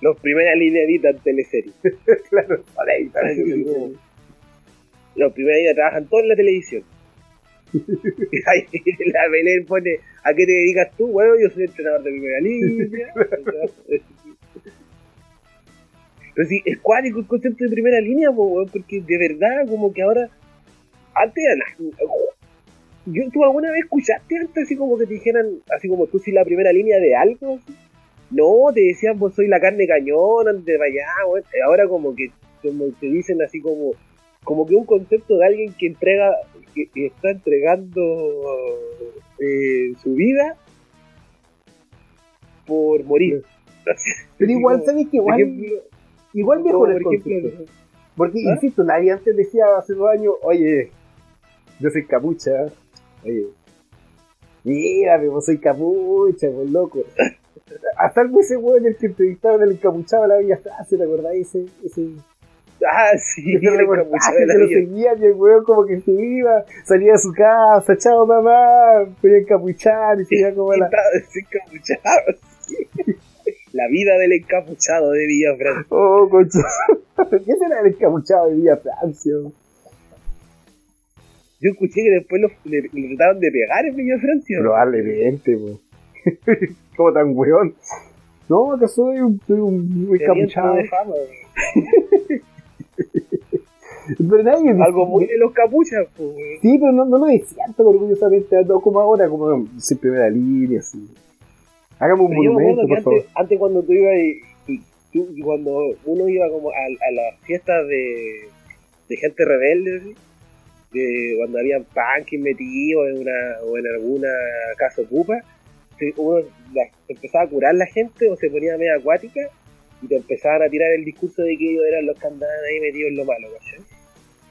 Los primera línea editan teleseries. claro. Así como- Los primera línea trabajan todos en la televisión. La Belén pone, ¿a qué te dedicas tú? Bueno, yo soy entrenador de primera línea. Pero sí, es cuático el concepto de primera línea, porque de verdad, como que ahora, antes. Yo, ¿Tú alguna vez escuchaste antes así como que te dijeran, así como tú si la primera línea de algo? No, te decían, vos soy la carne cañón, antes de allá. Ahora como que como te dicen así como, como que un concepto de alguien que entrega, que, que está entregando eh, su vida por morir. Pero igual, ¿sabes que por igual, ejemplo, igual mejor el por ejemplo, concepto? Porque, ¿Ah? insisto, nadie antes decía hace dos años, oye, yo soy capucha, oye, mírame, vos soy capucha, pues loco. Hasta el ese weón el que entrevistaba en el encapuchado la bella frase, ¿te acordáis? Ese, ese, Ah, sí, encapuchado la que lo vida. seguía y el weón como que se iba, salía de su casa, chao mamá, podía encapuchar y se iba como la... Sí. La vida del encapuchado de Villafranca. Oh, concha. ¿Qué será el encapuchado de Villa Francia? Yo escuché que después lo, le, le trataron de pegar en Villafrancia. Probablemente, po. Como tan weón. No, acá soy un, soy un encapuchado. de fama. Pero nadie dice- Algo muy de los capuchas, pues. Sí, pero no, no lo decían tan orgullosamente, no como ahora, como sin primera línea, así. Hagamos un Pero monumento, por favor. antes, antes cuando tú ibas y, y tú- y cuando uno iba como a, a las fiestas de, de gente rebelde, ¿sí? de cuando habían punkies metidos en una, o en alguna casa ocupa, uno la- se empezaba a curar la gente o se ponía media acuática y te empezaban a tirar el discurso de que ellos eran los que andaban ahí metidos en lo malo, ¿cachai?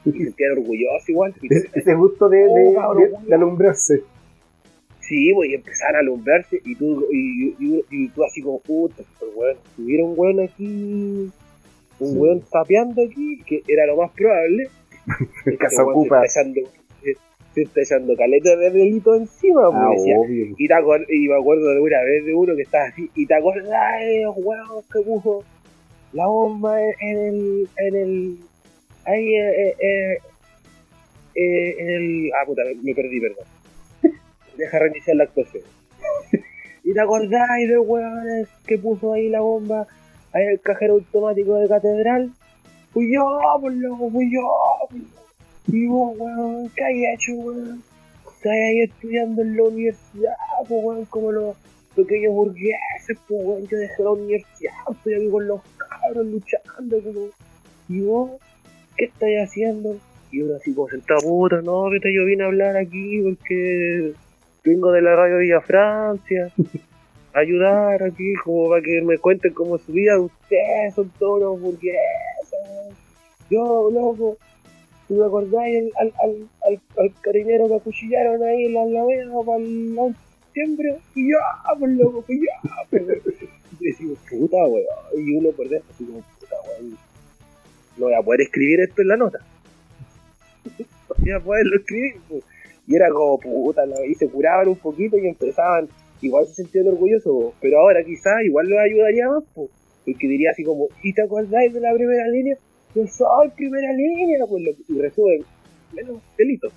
Y se sentían orgullosos igual. Ese, gusto de, de, Oh, cabrón, de- weón. de alumbrarse. Sí, pues, y empezaron a alumbrarse y tú, y, y- y tú así como, puta, si hubiera un weón aquí, un Sí. weón tapeando aquí, que era lo más probable, este casa weón ocupa. Se se está echando caleta de delito encima, Ah, decía. y, te y me acuerdo de una vez de uno que estaba así, y te acordás de los huevos que puso la bomba en, el, en el, ahí, eh, eh, eh, eh, en el, ah puta, me- me perdí, perdón. Deja reiniciar la actuación. y te acordáis de huevones que puso ahí la bomba, ahí en el cajero automático de catedral. Fui yo, por loco, fui yo. Y vos, weón, ¿qué hay hecho, weón? Estás ahí estudiando en la universidad, pues, weón, como los pequeños burgueses, pues, weón. Yo dejé la universidad, estoy aquí con los cabros luchando, como. ¿Y vos? ¿Qué estáis haciendo? Y uno así como sentado, puta, no, que yo vine a hablar aquí porque vengo de la radio Villa Francia. ayudar aquí, como para que me cuenten cómo es su vida. Ustedes son todos los burgueses. Yo, loco, ¿tú me acordáis al, al, al, al, carabinero que acuchillaron ahí en la Alameda para el 11 de septiembre? Y yo, pues loco, yo, pues. Y decimos, puta, weón. Y uno por dentro, así como, puta, weón. No voy a poder escribir esto en la nota. No voy a poderlo escribir, pues. Y era como, puta, y se curaban un poquito y empezaban, igual se sentían orgullosos, pero ahora quizás igual los ayudaría más, pues. Porque diría así como, ¿y te acordáis de la primera línea? Yo soy primera línea, pues lo y resumen, menos delitos.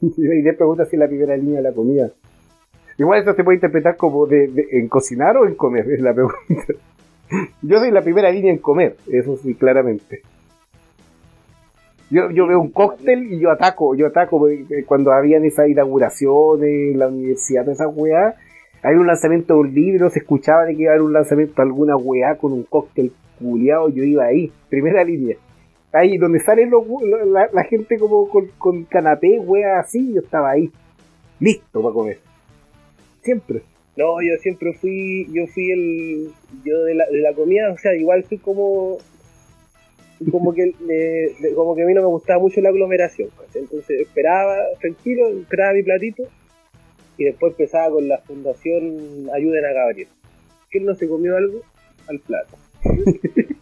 Y le pregunta si la primera línea de la comida. Igual eso se puede interpretar como de, en cocinar o en comer, es la pregunta. Yo soy la primera línea en comer, eso sí, claramente. Yo, yo veo un cóctel y yo ataco, yo ataco eh, cuando habían esas inauguraciones la universidad, esas weá. Hay un lanzamiento de un libro, se escuchaba de que iba a haber un lanzamiento de alguna weá con un cóctel culiado, yo iba ahí, primera línea. Ahí donde salen los, la, gente como con, canapé, weá así, yo estaba ahí, listo para comer. Siempre. No, yo siempre fui, yo fui el, yo de la, de la comida, o sea, igual fui como, como que, como que a mí no me gustaba mucho la aglomeración, entonces esperaba tranquilo, esperaba mi platito y después empezaba con la fundación Ayuden a Gabriel. Que él no se comió algo al plato.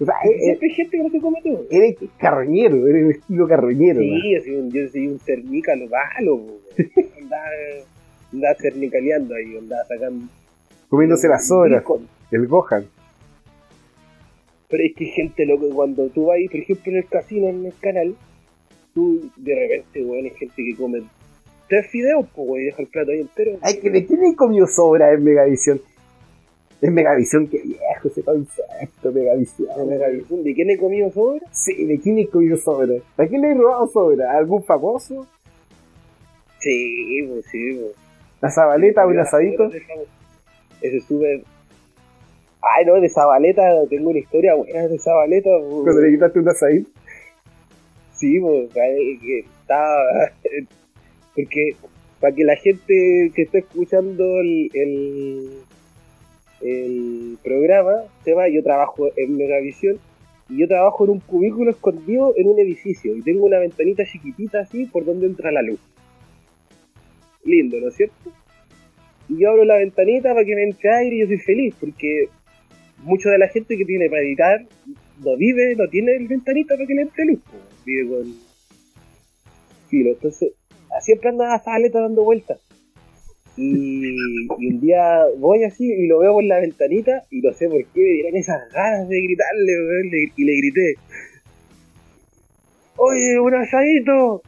O sea, eh, siempre hay gente que no se come todo. eres carroñero, eres vestido carroñero. ¿no? Sí, yo soy un, yo soy un cernícalo malo, andaba, andaba cernicaleando ahí, andaba sacando. Comiéndose las sobras, el Gohan. Pero es que hay gente loco, cuando tú vas por ejemplo, en el casino, en el canal, tú de repente, weón, hay gente que come tres fideos, pues, weón, y deja el plato ahí entero. Ay, que quién he comido sobra en Megavisión. En Megavisión, qué viejo ese concepto, Megavisión. De Megavisión, ¿De quién he comido sobra? Sí, ¿de quién he comido sobra? ¿A quién le he robado sobra? ¿A algún famoso? Sí, pues sí, pues. ¿La Zabaleta o un asadito? Ese es súper. Ay, no, de Zabaleta, tengo una historia buena de Zabaleta, pues. Cuando le quitaste un asadito. Sí, pues, que estaba. Porque para que la gente que está escuchando el, el, el programa sepa, yo trabajo en Megavisión y yo trabajo en un cubículo escondido en un edificio y tengo una ventanita chiquitita así por donde entra la luz. Lindo, ¿no es cierto? Y yo abro la ventanita para que me entre aire y yo soy feliz porque mucha de la gente que tiene para editar no vive, no tiene el ventanita para que le entre luz. Vive con filo. Entonces, siempre anda esa aleta dando vueltas. Y, y un día voy así y lo veo por la ventanita y no sé por qué me dieron esas ganas de gritarle, y le grité. Oye, un asadito.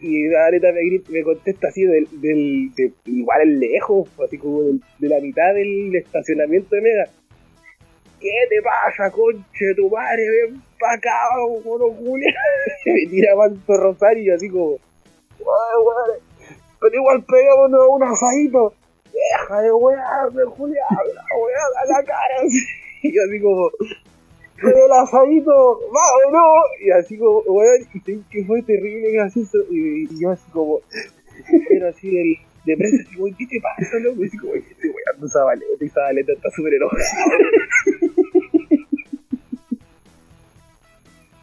Y la aleta me, me contesta así del, del de, igual el lejos, así como de la mitad del estacionamiento de Mega. ¿Qué te pasa, conche tu madre? Ven pa' acá, mono me tira manto rosario así como, "Ay, pero igual pegámonos un asadito. Deja de wearme, Julia, la a la cara. Y así como, pero el asadito, vámonos. Y así como, weón, que fue terrible gracioso. Y, y yo así como, pero así del, de prensa, así ¿qué te pasa, loco? Y así como, estoy weando esa baleta, y esa baleta está súper enojada.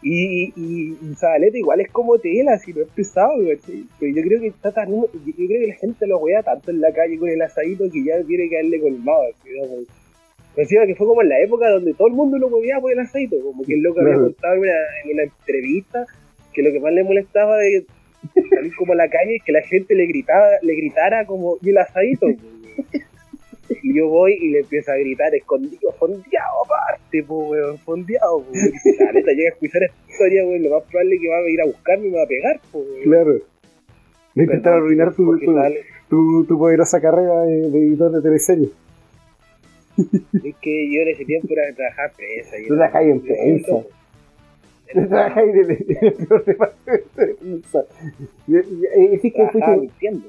Y, y, y Zabaleta igual es como tela, si no es pesado. Pero yo creo que está tan, yo creo que la gente lo wea tanto en la calle con el asadito que ya tiene que darle colmado, así, ¿no? Encima que fue como en la época donde todo el mundo lo movía por el asadito, como que el loco había contado en una, en una entrevista que lo que más le molestaba de salir como a la calle es que la gente le gritaba, le gritara como, y el asadito, y yo voy y le empiezo a gritar escondido, fondeado aparte, po, weón, fondeado, po. Y la neta llega a escuchar esta historia, weón, lo más probable es que va a ir a buscarme y me va a pegar, po, weón. Claro. Me intentaron arruinar tu, tu, tu, tu poderosa carrera de, de editor de teleseries. Es que yo en ese tiempo era de trabajar presa. Tú trabajas en prensa. Tú trabajas en el, peor departamento de prensa. Sí que fuiste- mintiendo.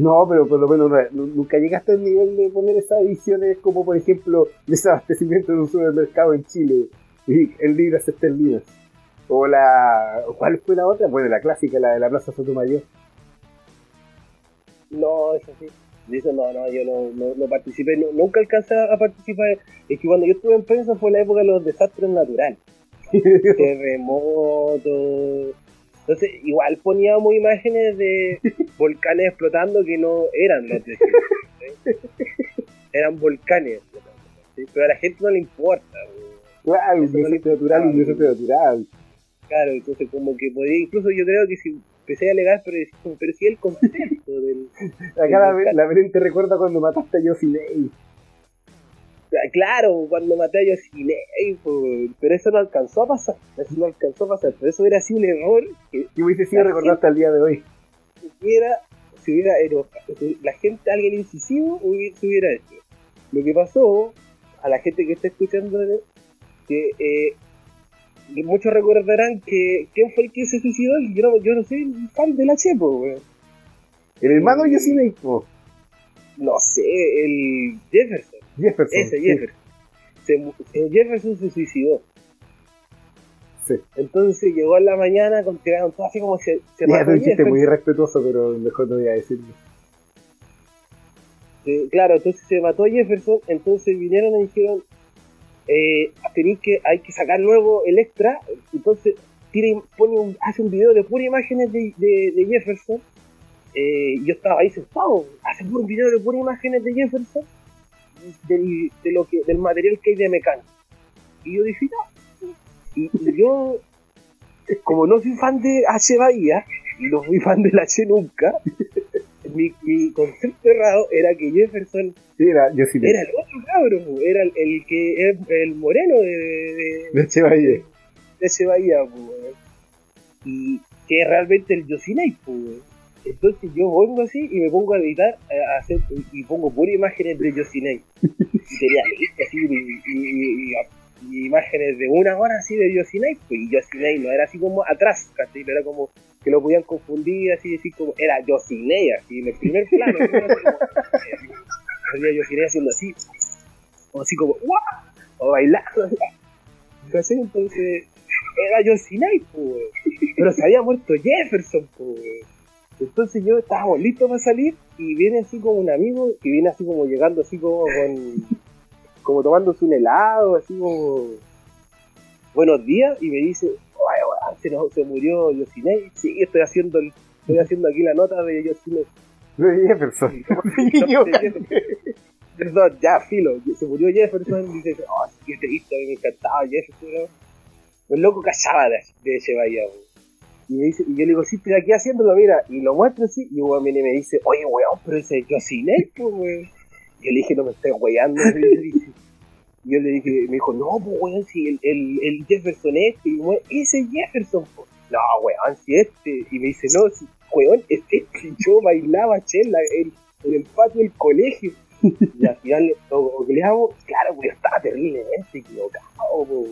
No, pero por lo menos no- nu- nunca llegaste al nivel de poner esas ediciones como, por ejemplo, desabastecimiento de un supermercado en Chile y en libras esterlinas. O la. ¿Cuál fue la otra? Bueno, la clásica, la de la Plaza Sotomayor. No, eso sí. Eso no, no, yo no, no, no participé, no- nunca alcancé a participar. Es que cuando yo estuve en prensa fue la época de los desastres naturales. terremotos. Entonces, igual poníamos imágenes de volcanes explotando que no eran los de Chile, ¿sí? Eran volcanes explotando. ¿sí? Pero a la gente no le importa. claro, un natural, un natural. Claro, entonces como que podía, incluso yo creo que si empecé a alegar, pero, pero sí el concepto del... Acá la, la Belén te recuerda cuando mataste a Josie Ley. Claro, cuando maté a Yoshine, pues, pero eso no alcanzó a pasar. Eso no alcanzó a pasar. Pero eso hubiera sido un error que Y hubiese sido recordar hasta el día de hoy. hubiera, se hubiera enojado. La gente, alguien incisivo, hubiera, se hubiera hecho. Lo que pasó, a la gente que está escuchando, que eh, muchos recordarán que quién fue el que se suicidó. Yo no, yo no soy fan de la Chepo, weón. El hermano Yosinei, po. No sé, el Jefferson. Jefferson. Ese sí. Jefferson. Se el Jefferson se suicidó. Sí. Entonces llegó en la mañana, con todos así como se, se Ya, mató Jefferson. muy irrespetuoso, pero mejor no voy a decirlo. Eh, claro, entonces se mató Jefferson, entonces vinieron y dijeron, eh, tenéis que, hay que sacar luego el extra, entonces tira, pone un, hace un video de puras imágenes de, de, de Jefferson, eh, y yo estaba ahí sentado, hace un video de puras imágenes de Jefferson, del, de lo que, del material que hay de mecánico. Y yo dije, no, y, y yo, como no soy fan de H. Bahía, y no fui fan del H nunca, mi, mi concepto errado era que Jefferson Sí, era el otro cabro, era el, el que es el moreno de, de, De de ese Bahía, weón. y que realmente el Yosinei, weón. Entonces yo vengo así y me pongo a editar a hacer, y, pongo puras imágenes de Yosinei y listas así y, imágenes de una hora así de Yosinei pues, y Yosinei no era así como atrás, ¿cachai? era como que lo podían confundir así, decir como era Yosinei así en el primer plano había Yosinei haciendo así o así como ¡guau! o bailando entonces era Yosinei pues, pero se había muerto Jefferson pues. Entonces yo estábamos listos para salir y viene así como un amigo que viene así como llegando así como con como tomándose un helado así como buenos días y me dice "Oye, weón, se, nos- se murió Yosinei sí estoy haciendo el- estoy haciendo aquí la nota de Yosinei De Jefferson. Niño, Perdón, ya, filo, se murió Jefferson y dice, oh, qué triste, me encantaba Jefferson. ¿no? El loco callaba de, de weón. Y, me dice, y yo le digo, sí, estoy aquí haciéndolo, mira, y lo muestro así, y weón viene y me dice, oye, weón, pero ese es Yosinei, pues, weón. Yo le dije, no me estés weyando. Y yo le dije, me dijo, no, pues, weón, si el, Jefferson este, y weón, ese es Jefferson, pues. No, weón, si este, y me dice, no, si, weón, este, yo bailaba chela en, en el patio del colegio. Y al final lo googleamos, claro, yo estaba terriblemente equivocado, weón.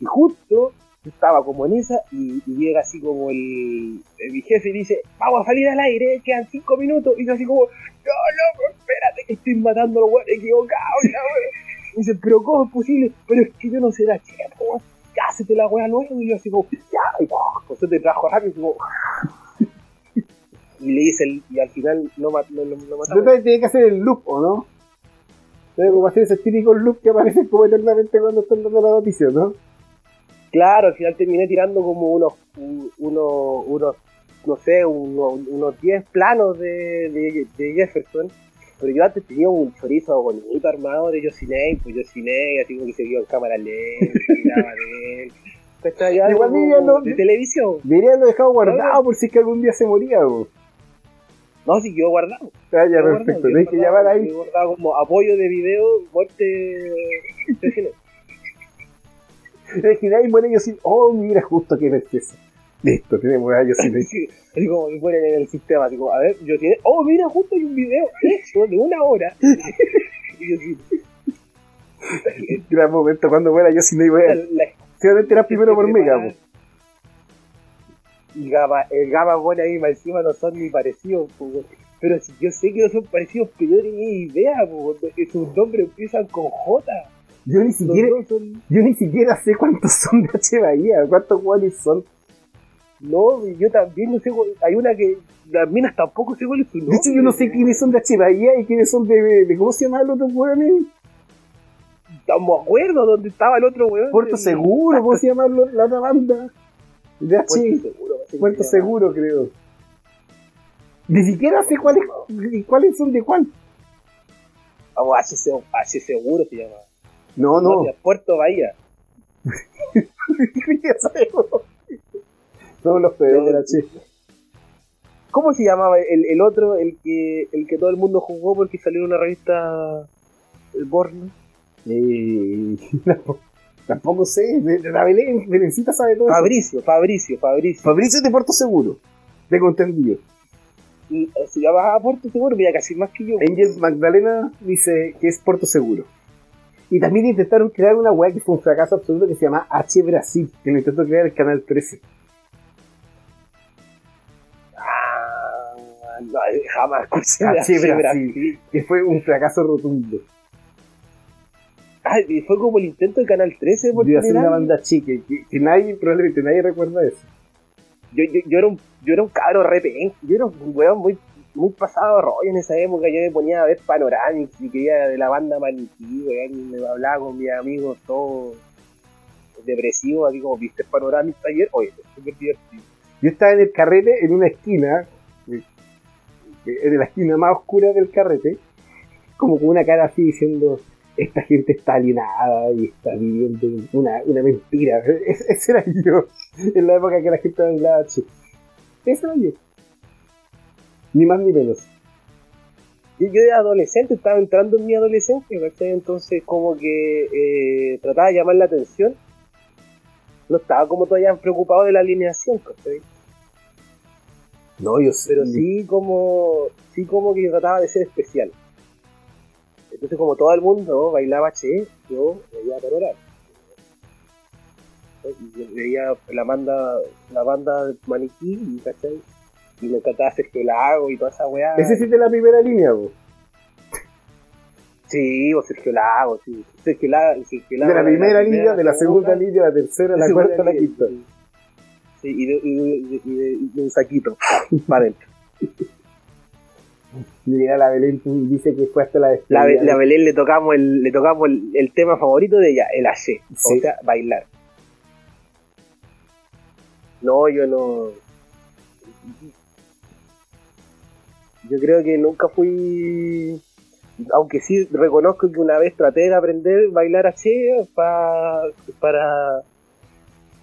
Y justo estaba como en esa y, llega así como el, el- mi jefe y dice, vamos a salir al aire, quedan cinco minutos. Y yo así como, no, no, espérate que estoy matando a los weones equivocados, la wea". Y dice, pero ¿cómo es posible? Pero es que yo no sé la chepa, weón. Ya, hacete la wea luego. Y yo así como, ya, y. José te trajo rápido y como... Y le dice, el- y al final no, no, no, no matamos. Tiene que hacer el loop, ¿o no? Debe como hacer ese típico loop que aparece como eternamente cuando están dando la noticia, ¿no? Claro, al final terminé tirando como unos, un- unos, unos no sé, unos, unos 10 planos de, de, de Jefferson. Pero yo antes tenía un chorizo bonito armado de Yosinei, pues Yosinei, así como que se vio en cámara lenta, miraba de él. Algo Igual ni ya no- de televisión. Deberían haberlo dejado guardado por si es que algún día se moría, po. No, sí, yo guardado. Ah, ya, perfecto. guardado, yo Tienes que guardado, llamar ahí. yo guardado como apoyo de video, muerte Que ir ahí, muere yo sí. Oh, mira, justo que emergencia. Listo, tenemos a yo sí. Sí, así como me ponen en el sistema, como, a ver, yo tiene, oh, mira, justo hay un video hecho de una hora. y yo sí, Gran momento cuando muera yo sí no iba a la- la- Se va a enterar primero por mega, po. Y Gama, el Gama pone ahí encima no son ni parecidos, pero si yo sé que no son parecidos, pero tenía idea, po, que sus nombres empiezan con J. Yo ni Los siquiera, son, yo ni siquiera sé cuántos son de H Bahía, cuántos guanes son. no, yo también no sé, hay una que las minas tampoco sé cuál es su nombre. De hecho, yo no sé quiénes son de H Bahía y quiénes son de, de ¿cómo se llama el otro weón? No me acuerdo dónde estaba el otro weón. Puerto Seguro, ¿cómo se llama la otra banda? De H. Puerto Seguro. Puerto. Seguro, creo. Ni siquiera sé cuáles, cuáles son de cuál. Vamos, H, Se- H Seguro se llama. No, no. Puerto Bahía. ya sabemos. Somos los peores de la H. ¿Cómo se llamaba el, el otro, el que el que todo el mundo jugó porque salió en una revista el Born? Eh, no, tampoco sé, de, de la Belén, Belencita sabe todo. eso. Fabricio, Fabricio, Fabricio. Fabricio es de Puerto Seguro, tengo entendido. Y si ya vas a Puerto Seguro, mira casi más que yo. Angel Magdalena dice que es Puerto Seguro. Y también intentaron crear una web que fue un fracaso absoluto que se llama H Brasil, que lo intentó crear el canal 13. Ah, no, jamás escuché H H. Brasil. Brasil. Que fue un fracaso rotundo. Ah, y fue como el intento de Canal 13 de De hacer una banda chique, que, que nadie, probablemente nadie recuerda eso. Yo, yo, yo, era un, yo era un cabro re penca, yo era un weón muy, muy pasado de rollo en esa época. Yo me ponía a ver Panoramics y quería de la banda Maniquí, weón, me hablaba con mis amigos todos depresivos, así como, ¿viste Panoramics ayer? Oye, es súper divertido. Yo estaba en el carrete en una esquina, eh, en la esquina más oscura del carrete, como con una cara así diciendo, esta gente está alienada y está viviendo una, una mentira. Es- Ese era yo, en la época que la gente bailaba. Ese era yo. Ni más ni menos. Yo, yo de adolescente, estaba entrando en mi adolescencia, ¿cachai? Entonces como que eh, trataba de llamar la atención. No estaba como todavía preocupado de la alineación, ¿cachai? No, yo Pero sí como, sí como que trataba de ser especial. Entonces como todo el mundo bailaba che, yo veía panorama. Y yo veía la banda, la banda maniquí, ¿cachai? Y me encantaba Sergio Lago y toda esa weá. Ese sí es de la primera línea, po. Sí, o Sergio Lago, sí. Sergio Lago, Sergio Lago De la era primera línea, de la segunda línea, línea, la tercera, la cuarta, la quinta. Sí, y de, y de- y de- y de un saquito para adentro. Y llega la Belén dice que fue hasta la despedida. La, Be- la Belén le tocamos el, le tocamos el, el tema favorito de ella, el H, Sí. o sea, bailar. No, yo no. Yo creo que nunca fui. Aunque sí reconozco que una vez traté de aprender a bailar H pa- para.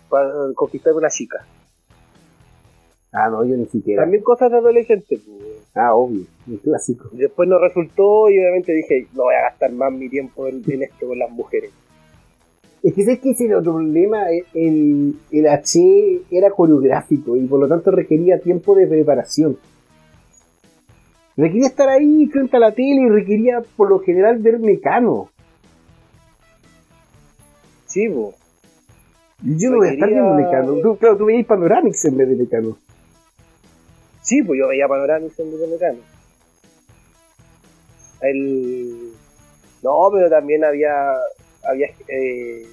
para conquistar una chica. Ah, no, yo ni siquiera. También cosas de adolescente. pues. Ah, obvio, un clásico. Después no resultó y obviamente dije, no voy a gastar más mi tiempo en, en esto con las mujeres. Es que sabes que ese era otro problema, el, el H era coreográfico y por lo tanto requería tiempo de preparación. Requería estar ahí frente a la tele y requería por lo general ver mecano. Sí. Y yo no voy a estar viendo mecano. Tú, claro, tú veías Panoramics en vez de mecano. Sí, pues yo veía Panoramics en Luis Mecano. El... No, pero también había... había eh,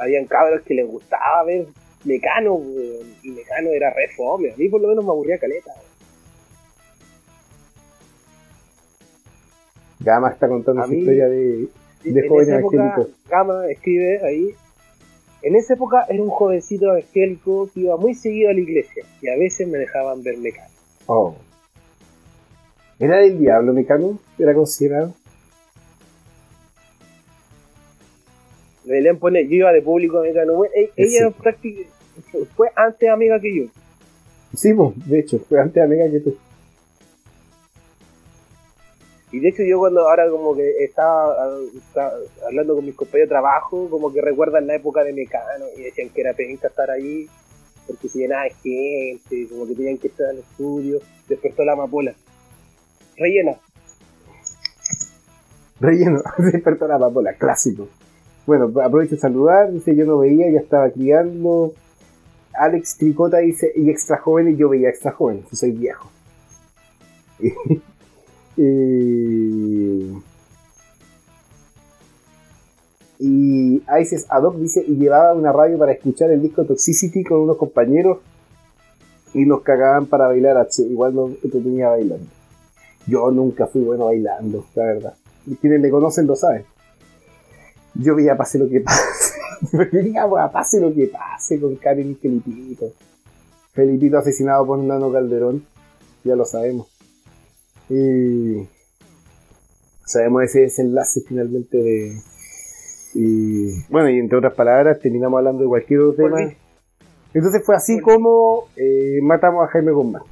habían cabros que les gustaba ver Mecano, y Mecano era re fome. A mí por lo menos me aburría caleta. Gama está contando su historia de, de en. Gama escribe ahí. En esa época era un jovencito evangélico que iba muy seguido a la iglesia y a veces me dejaban ver Mecano. Oh. ¿Era del diablo mecano? ¿Era considerado? Belén pone, yo iba de público a Mecano. E- ella prácti- fue antes amiga que yo. Sí, po, de hecho, fue antes amiga que tú. Y de hecho yo cuando ahora como que estaba, estaba hablando con mis compañeros de trabajo, como que recuerdan la época de Mecano y decían que era penca estar ahí porque se llenaba de gente, como que tenían que estar en el estudio, despertó la amapola. Rellena. Relleno, despertó la papola, clásico. Bueno, aprovecho de saludar, dice yo no veía, ya estaba criando. Alex Tricota dice, y extra joven, y yo veía extra joven, que soy viejo. y, y Ices Adoc dice, y llevaba una radio para escuchar el disco Toxicity con unos compañeros y nos cagaban para bailar H. Igual no tenía bailando. Yo nunca fui bueno bailando, la verdad. Y quienes me conocen lo saben. Yo veía pase lo que pase. Digamos, a pase lo que pase con Karen y Felipito. Felipito asesinado por Nano Calderón. Ya lo sabemos. Y sabemos ese desenlace finalmente de. Y bueno, y entre otras palabras, terminamos hablando de cualquier otro tema. Entonces fue así como eh, matamos a Jaime Guzmán.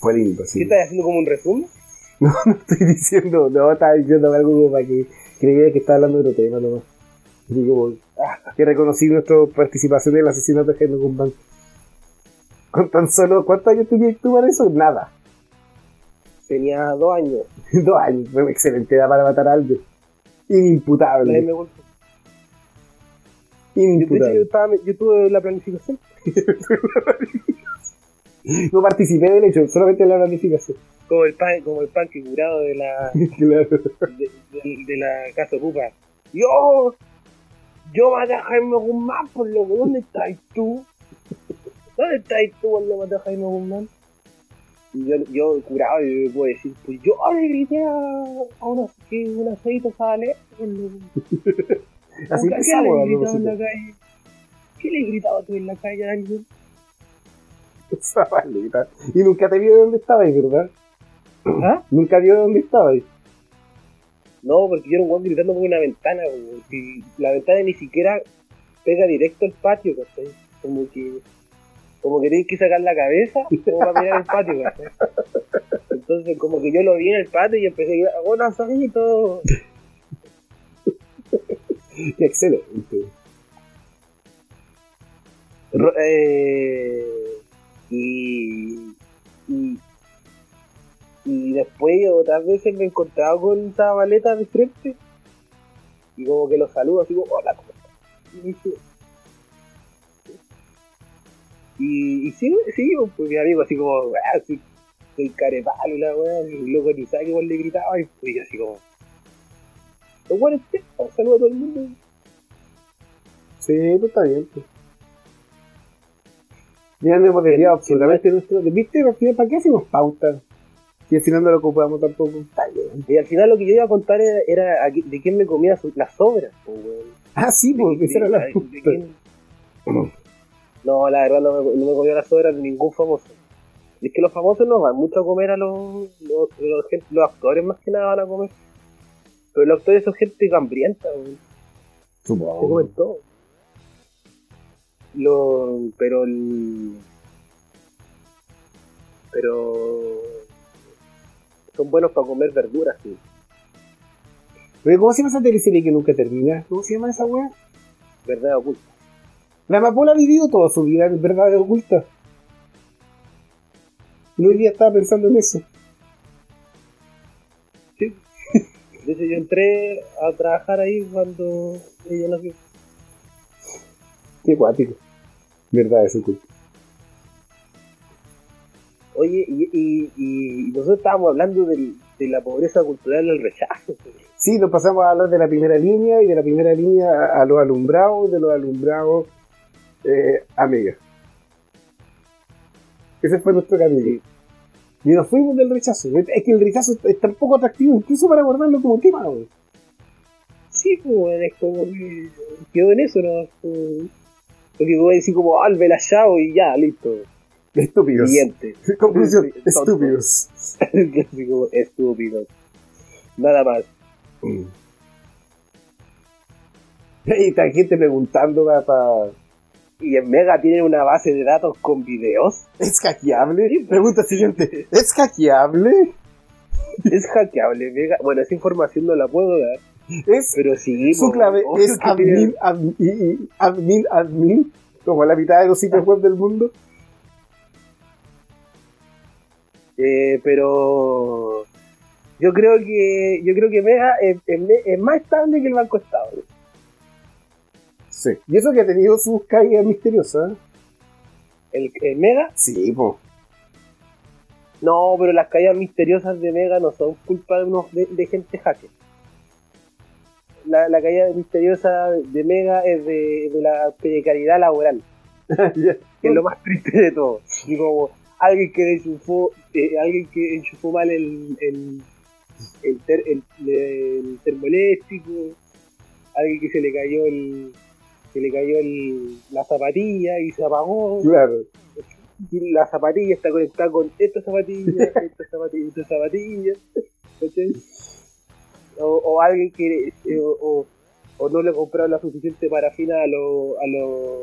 Fue lindo, sí. ¿Qué estás haciendo como un resumen? No, no estoy diciendo, no, estaba diciendo algo como para que creía que estaba hablando de otro tema nomás. Y como, ah, que reconocí nuestra participación en el asesinato de Jaime Guzmán. Con tan solo, ¿cuántos años tenías tú para eso? Nada. Tenía dos años. Dos años. Fue una excelente edad para matar a alguien. Inimputable. Me golpeó. Yo, Inimputable. estaba- yo tuve la planificación. No participé del hecho, solamente en la planificación. Como el pan, como el pan que curado de la, Claro. de, de- de la casa ocupa. Yo, yo maté a Jaime Guzmán, por lo que, ¿dónde estás tú? ¿Dónde estás tú cuando maté a Jaime Guzmán? Y yo, yo curado, yo puedo decir, pues yo le grité a, una, que una feita sale. Así ¿Qué empezamos le a he gritado en la calle? ¿Qué le he gritado tú en la calle a alguien? Y nunca te vio de dónde estabas, ¿verdad? ¿Ah? Nunca vio de dónde estabas. No, porque yo era un gritando por una ventana. Si la ventana ni siquiera pega directo al patio, ¿cachai? Como que. Como que que sacar la cabeza como para mirar el patio. Entonces, como que yo lo vi en el patio y empecé a gritar, ¡Hola, Sajito! Qué excelente. Ro- eh, y, y. Y después otras veces me he encontrado con esa maleta de frente y como que lo saludo así como, hola, ¿cómo estás? Y me dice, Y, y sí, sí, pues mi amigo así como, weá, soy, soy carepalo y la weá, y loco ni sabe que le gritaba, y pues así como, los buenos saludo a todo el mundo. Sí, pues está bien. Pues. Ya no hemos desviado absolutamente nuestro. ¿Viste? Al final, ¿Para qué hacemos pautas? Si al final no lo ocupamos tampoco. Y al final lo que yo iba a contar era, de quién me comía las sobras, pues. Ah, sí, pues De- esa era la de quién- No, la verdad no me, no me comía las sobras de ningún famoso. Es que los famosos no van mucho a comer a los, los, los, actores más que nada van a comer. Pero los actores son gente hambrienta, weón. Se Supongo. comen todo. Lo, pero el, pero son buenos para comer verduras, sí. Oye, ¿cómo se llama esa teleserie que nunca termina? ¿Cómo se llama esa weá? Verdad oculta. La amapola ha vivido toda su vida en verdad oculta. Y hoy día estaba pensando en eso. De hecho, yo entré a trabajar ahí cuando ella nació. Qué cuático. Verdad, es oculta. Oye, y, y, y nosotros estábamos hablando del- de la pobreza cultural del rechazo. Sí, nos pasamos a hablar de la primera línea y de la primera línea a, a los alumbrados, de los alumbrados eh, a Mega. Ese fue nuestro camino. Y nos fuimos del rechazo. Es que el rechazo es tan poco atractivo, incluso para guardarlo como tema. güey. Sí, pues, es como que quedó en eso, ¿no? Porque vas a decir como, ah, el Belachao y ya, listo. Estúpidos. Siguiente. Conclusión, estúpidos. Así como, estúpido. Nada más. Y está gente preguntando para... Y en Mega tienen una base de datos con videos. ¿Es hackeable? Pregunta siguiente. ¿Es hackeable? Es hackeable, Mega. Bueno, esa información no la puedo dar. ¿Es Pero sí, Su clave es admin, admin, admin, admin, como la mitad de los sitios web del mundo. Eh, pero yo creo que yo creo que Mega es, es más estable que el Banco Estado. Sí. Y eso que ha tenido sus caídas misteriosas. El, el Mega, Sí, po. no, pero las caídas misteriosas de Mega no son culpa de unos de, de gente hacker. La, la caída misteriosa de Mega es de, de la precariedad laboral, que es lo más triste de todo. Y como alguien que enchufó, eh, alguien que enchufó mal el, el, el, ter- el, el termoeléctrico, alguien que se le cayó el se le cayó el, la zapatilla y se apagó Claro. y la zapatilla está conectada con esta zapatilla, esta zapatilla, esta zapatilla. O, o alguien que eh, o, o- o no le compraron la suficiente parafina a los a los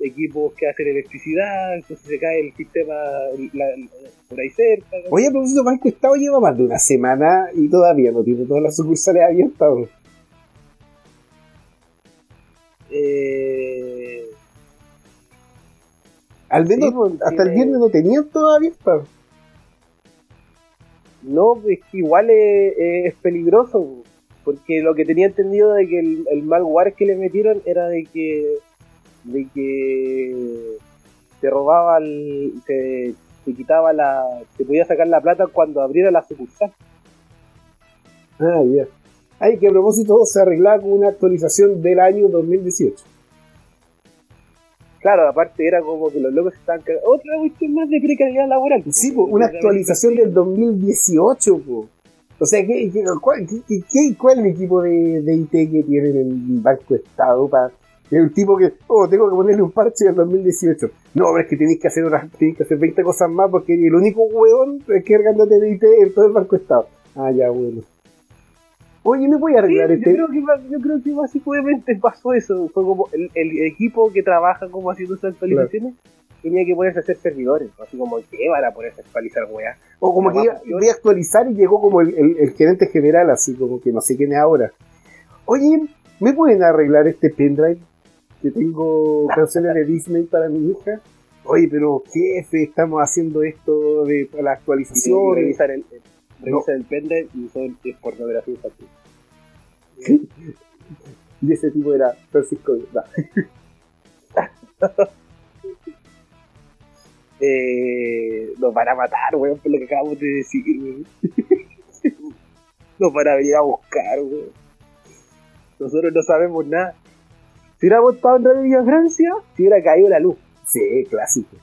equipos que hacen electricidad, entonces se cae el sistema la- la- por ahí cerca. ¿cachai? Oye, propósito, Banco Estado lleva más de una semana y todavía no tiene todas las sucursales abiertas. Eh, Al menos Sí, pues, hasta el viernes no tenían todavía. pa. no, es que igual es, es peligroso, porque lo que tenía entendido de que el, el malware que le metieron era de que de que te robaba el, te, te quitaba la te podía sacar la plata cuando abriera la sucursal. Ah, ya. Ay, que a propósito se arreglaba con una actualización del año 2018. Claro, aparte era como que los locos estaban cagando. Otra cuestión más de precariedad laboral. Sí, po, una actualización del 2018, po. O sea, ¿qué, qué- cuál, qué- qué- cuál es el equipo de, de IT que tiene en el Banco Estado para el tipo que, oh, tengo que ponerle un parche del 2018. No, pero es que tenéis que hacer unas, tenéis que hacer 20 cosas más porque el único hueón que cargándote de IT en todo el Banco Estado. Ah, ya, bueno. Oye, ¿me voy a Sí, arreglar yo, este? creo que, yo creo que básicamente pasó eso. Fue como el, el equipo que trabaja como haciendo esas actualizaciones tenía que ponerse a hacer servidores. Así como, ¿qué van a ponerse a actualizar, weá? O como que iba, iba a actualizar y llegó como el, el- el gerente general, así como que no sé quién es ahora. Oye, ¿me pueden arreglar este pendrive? Que tengo canciones de Disney para mi hija. Oye, pero jefe, estamos haciendo esto de para la Y actualización. revisar el- revisar el pendrive y son es pornografía infantil. Y ese tipo era Francisco. no. Eh, nos van a matar, weón, por lo que acabamos de decir, weón. nos van a venir a buscar, weón. Nosotros no sabemos nada. Si hubiéramos estado en Radio Villa Francia, si hubiera caído la luz. Sí, clásico.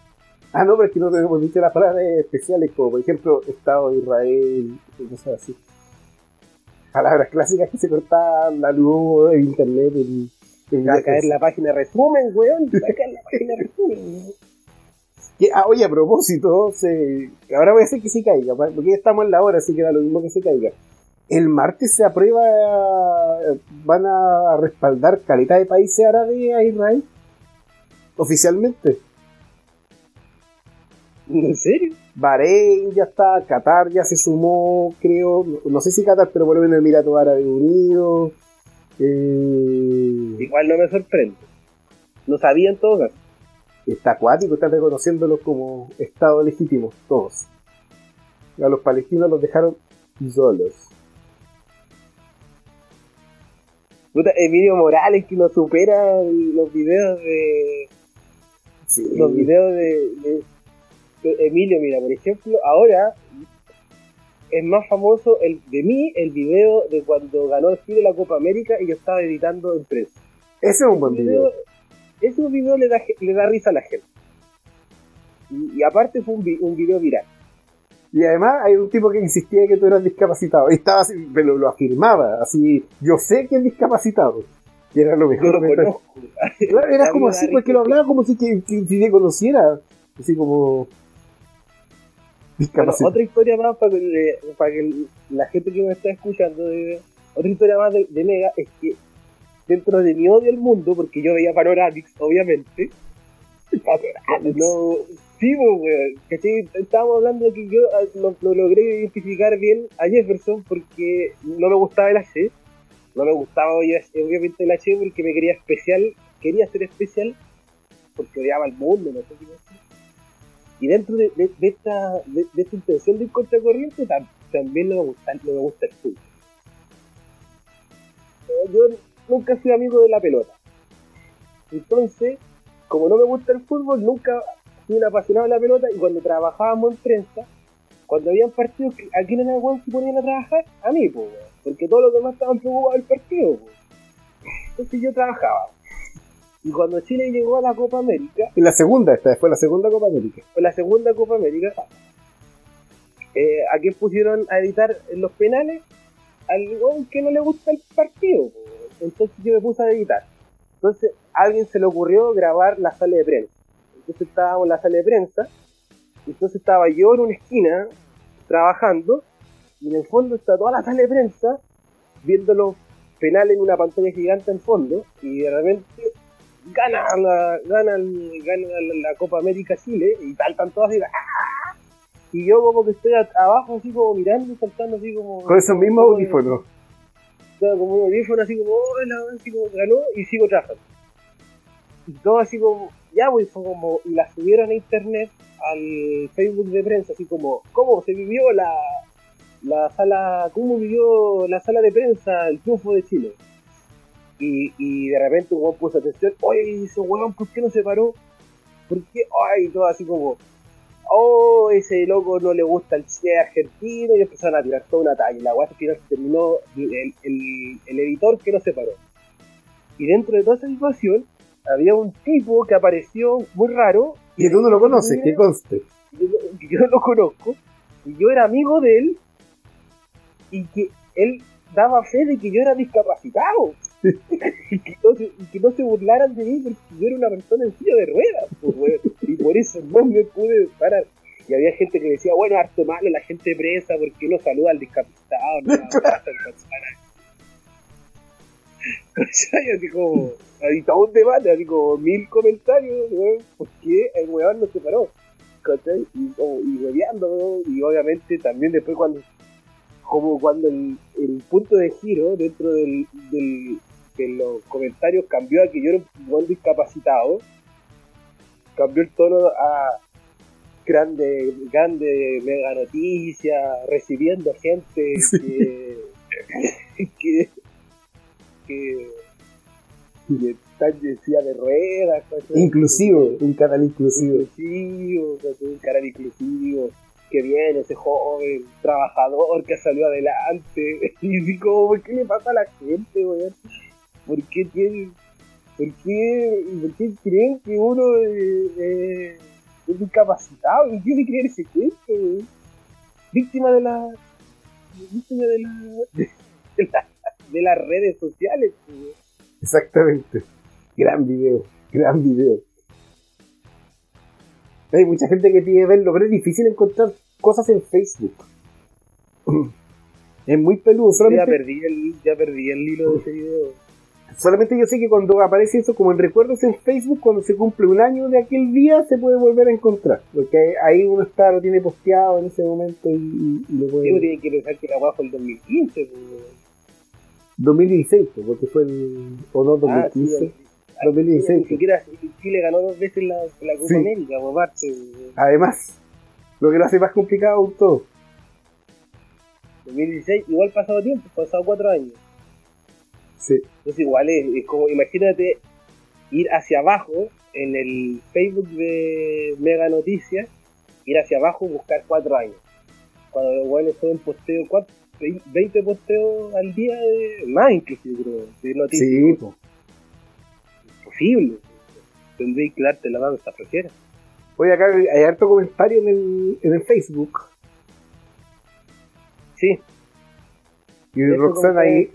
Ah, no, pero es que no tenemos dicho las palabras especiales, como por ejemplo Estado de Israel, y cosas así. Palabras clásicas que se cortaban la luz, el internet, el, el Va a caer la página resumen, weón. Va a caer la página resumen. Que, ah, oye, a propósito, se, ahora voy a hacer que se caiga, porque ya estamos en la hora, así que da lo mismo que se caiga. El martes se aprueba, van a respaldar calidad de países árabes a Israel, oficialmente. ¿En serio? Bahrein ya está, Qatar ya se sumó, creo, no, sé si Qatar, pero por lo menos Emiratos Árabes Unidos. Eh, Igual no me sorprende. No sabía en todo caso. está acuático, están reconociéndolos como Estado legítimo, todos. A los palestinos los dejaron solos. Puta, Emilio Morales que nos supera los videos de. Sí. Los videos de, de- de Emilio, mira, por ejemplo, ahora es más famoso el de mí el video de cuando ganó el Chile la Copa América y yo estaba editando en prensa. Ese es un buen video. video, ese video le, da, le da risa a la gente. Y, y aparte fue un, vi- un video viral. Y además hay un tipo que insistía que tú eras discapacitado. Y estaba así, pero lo afirmaba, así, yo sé que es discapacitado. Y era lo Yo mejor. lo me parece. conozco. Claro, era como me así, porque lo hablaba como si que, que, si te conociera. Así como. Otra historia más para que, le- para que la gente que me está escuchando, de- otra historia más de, de Mega es que dentro de mi odio al mundo, porque yo veía Panoramix, obviamente, no, sí, weón, ¿cachai? Estábamos hablando de que yo ah, lo, lo logré identificar bien a Jefferson porque no me gustaba el H, no me gustaba obvia- obviamente el H porque me quería especial, quería ser especial porque odiaba al mundo, no sé qué. Y dentro de, esta, de, esta intención de ir contra corriente, tam- también no me gusta, no me gusta el fútbol. Yo nunca fui amigo de la pelota. Entonces, como no me gusta el fútbol, nunca fui un apasionado de la pelota y cuando trabajábamos en prensa, cuando habían partidos, que- ¿a quién era el weón que ponían a trabajar? A mí, pues, porque todos los demás estaban preocupados del partido. Entonces yo trabajaba. Y cuando Chile llegó a la Copa América, En la segunda, esta fue la segunda Copa América. fue la segunda Copa América, eh, ¿a quién pusieron a editar los penales? Al que no le gusta el partido. Entonces yo me puse a editar. Entonces a alguien se le ocurrió grabar la sala de prensa. Entonces estábamos en la sala de prensa. Entonces estaba yo en una esquina trabajando. Y en el fondo está toda la sala de prensa viendo los penales en una pantalla gigante en fondo. Y de repente gana la, gana, el- gana la, la Copa América Chile y tal, están todos así, ¡ah! y yo como que estoy a- abajo así como mirando, saltando así como... Con esos mismos audífonos. Claro, como un audífono así como, hola, así como ganó y sigo trabajando. y todo así como, ya, pues fue como, y la subieron a internet al Facebook de prensa, así como, ¿cómo se vivió la, la sala, cómo vivió la sala de prensa el triunfo de Chile? Y, y de repente un puso atención, oye, ese weón, ¿por qué no se paró? ¿Por qué? Ay, todo así como, oh, ese loco no le gusta el cine argentino, y empezaron a tirar toda una talla. Y la weá al final se terminó el, el, el editor que no se paró. Y dentro de toda esa situación, había un tipo que apareció muy raro, Que tú no lo conoces, que conste. y yo, yo no lo conozco, y yo era amigo de él, y que él daba fe de que yo era discapacitado. y, que no se, y que no se burlaran de mí porque yo era una persona en silla de ruedas, pues, weón. y por eso no me pude parar. Y había gente que decía, bueno, harto malo la gente presa porque no saluda al discapacitado, no. ¿Cachai? Así como, un debate, así como mil comentarios, weón, ¿por qué el weón no se paró? ¿Cachai? Y, como- y hueveando, y obviamente también después cuando, como cuando el, el punto de giro dentro del, del, de los comentarios cambió a que yo era un buen discapacitado, cambió el tono a grande, grande mega noticia, recibiendo gente que, que, que, que está en silla de ruedas. Inclusivo, un canal inclusivo. inclusivo, un canal inclusivo, que viene ese joven trabajador que salió adelante. Y digo, ¿por qué le pasa a la gente, weón? ¿Por qué tiene, por qué, por qué creen que uno eh, eh, es discapacitado? ¿Y quiere creer ese cuento, weón? Víctima de la, víctima de la, de, la- de las redes sociales, weón. Exactamente. Gran video, gran video. Hay mucha gente que pide verlo, pero es difícil encontrar cosas en Facebook. Es muy peludo, Ya solamente, perdí el, ya perdí el hilo de ese video. Solamente yo sé que cuando aparece eso como en recuerdos en Facebook, cuando se cumple un año de aquel día, se puede volver a encontrar. Porque ahí uno está, lo tiene posteado en ese momento y, y- y lo puede... Uno tiene que pensar que la weá fue el 2015, pues, weón. 2016, pues, porque fue el... o no, Ah, sí, 2015. Ni 2016. siquiera Chile ganó dos veces la, la Copa Sí. América, por parte. weón. Además, lo que lo hace más complicado aún todo. 2016, igual pasado tiempo, pasado cuatro años. Sí. Entonces igual es, es como, imagínate ir hacia abajo en el Facebook de Mega Noticias, ir hacia abajo buscar cuatro años. Cuando los weones en posteo, cuatro, 20 posteos al día, de, más inclusive creo, de noticias. Sí, pues. Imposible. Tendréis que darte la mano a esta flojera. Oye, acá hay harto comentario en el, en el Facebook. Sí. Y Roxana ahí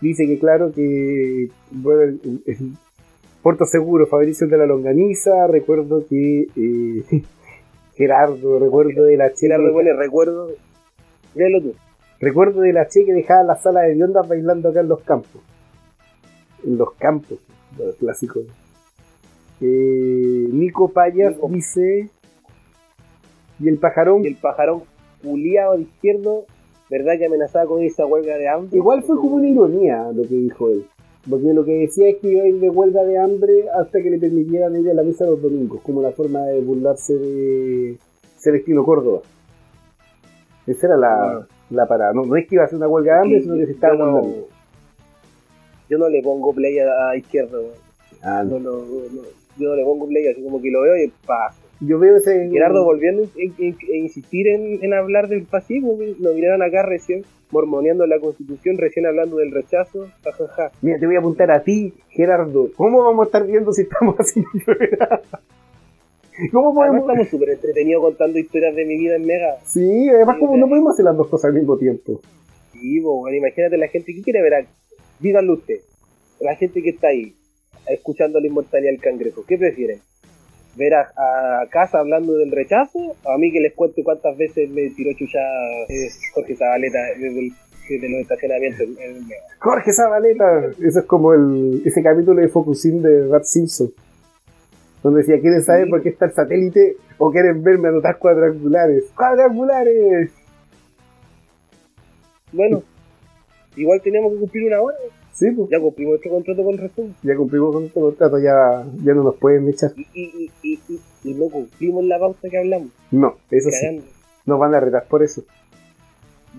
dice que claro que bueno, el- el Puerto Seguro, Fabricio de la Longaniza, recuerdo que eh, Gerardo, recuerdo de la Che, Gerardo recuerdo. Léelo tú. recuerdo de la Che que dejaba la sala de biondas bailando acá en los campos. En los campos, los clásicos. Eh, Nico Payas Nico. dice y el pajarón Y el pajarón culiado de izquierdo, ¿verdad que amenazaba con esa huelga de hambre? Igual fue como una ironía lo que dijo él. Porque lo que decía es que iba a ir de huelga de hambre hasta que le permitieran ir a la mesa los domingos, como una forma de burlarse de Celestino Córdoba. Esa era la, la parada. No, no es que iba a hacer una huelga de hambre, Sí, sino que se estaba yo no-. Yo no le pongo play a, a izquierdo, weón. Ah, no. no, no, no, yo no le pongo play, así como que lo veo y paso. Yo veo ese. Gerardo volviendo en, en- en insistir en, en hablar del fascismo, lo miraron acá recién, mormoneando la constitución, recién hablando del rechazo. Mira, te voy a apuntar a ti, Gerardo. ¿Cómo vamos a estar viendo si estamos haciendo? ¿Cómo Además podemos.? estamos súper entretenidos contando historias de mi vida en Mega. Sí, además, como no podemos hacer las dos cosas al mismo tiempo. Sí, po, weón, imagínate la gente que quiere ver, a- díganlo usted, la gente que está ahí, escuchando la inmortalidad del cangrejo, ¿qué prefieren? ¿Ver a, a Casa hablando del rechazo? ¿O a mí que les cuente cuántas veces me tiró chucha eh, Jorge Zabaleta desde, el- desde los estacionamientos en, en el? Jorge Zabaleta. Eso es como el, ese capítulo de Focusín de Rat Simpson. Donde decía, ¿quieren saber Sí. por qué está el satélite? ¿O quieren verme anotar cuadrangulares? ¡Cuadrangulares! Bueno, igual tenemos que cumplir una hora. Sí, pues, Ya cumplimos nuestro contrato con resumen. ya cumplimos con este contrato, ya, ya no nos pueden echar. Y, y, y, y, y, y no cumplimos la pauta que hablamos. No, eso sí, Cagando. nos van a retar por eso.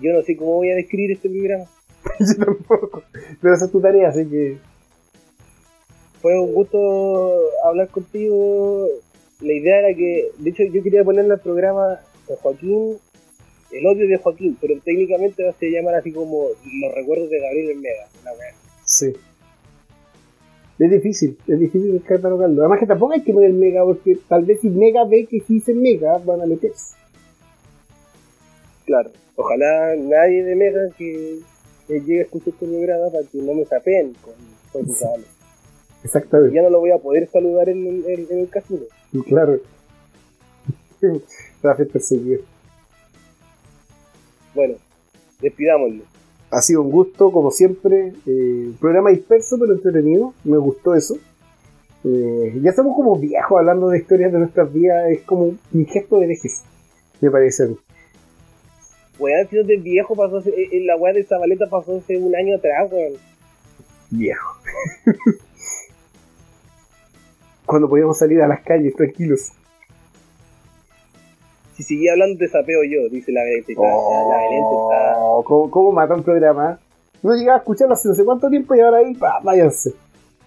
Yo no sé cómo voy a describir este programa. Yo tampoco. Pero esa es tu tarea, así que Fue un gusto hablar contigo. La idea era que, de hecho, yo quería ponerle al programa de Joaquín, el odio de Joaquín, pero técnicamente se llamar así como los recuerdos de Gabriel Mega. La wea. Sí. Es difícil, es difícil catalogarlo. Además que tampoco hay que poner mega, porque tal vez si mega ve que sí dice mega, van a meterse. Claro. Ojalá nadie de Mega que, que llegue a escuchar este programa para que no me sapeen con, con Sí. Exactamente. Ya no lo voy a poder saludar en, el- en- en el casino. Claro. La fiesta perseguida. Bueno, despidámoslo. Ha sido un gusto, como siempre. Eh, programa disperso, pero entretenido. Me gustó eso. Eh, ya somos como viejos hablando de historias de nuestras vidas. Es como un gesto de vejez, me parece a mí. Weón, si no te viejo pasó hace- eh, eh, la weá de Zabaleta pasó hace un año atrás, weón. Viejo. Cuando podíamos salir a las calles tranquilos. Si seguía hablando de sapeo yo, dice la Belén. La, la Belén está. Oh, ¿cómo, ¿Cómo mata un programa? No llegaba a escucharlo hace no sé cuánto tiempo y ahora ahí, pa, váyanse.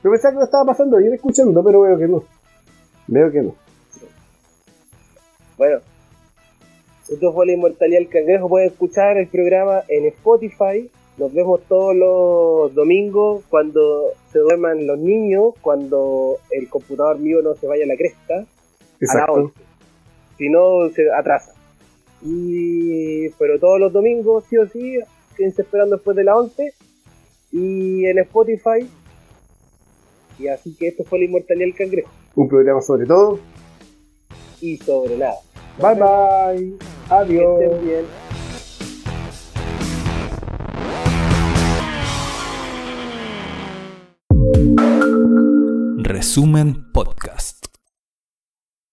Yo pensaba que lo estaba pasando bien escuchando, pero veo que no. Veo que no. Bueno, esto fue la inmortalidad del cangrejo. Pueden escuchar el programa en Spotify. Nos vemos todos los domingos cuando se duerman los niños, cuando el computador mío no se vaya a la cresta, a Exacto. 11. Si no, se atrasa. Y, pero todos los domingos, sí o sí, quédense esperando después de las 11. Y en Spotify. Y así que esto fue la inmortalidad del cangrejo. Un programa sobre todo. Y sobre nada. Bye bye. Que Adiós. estén bien. Resumen Podcast.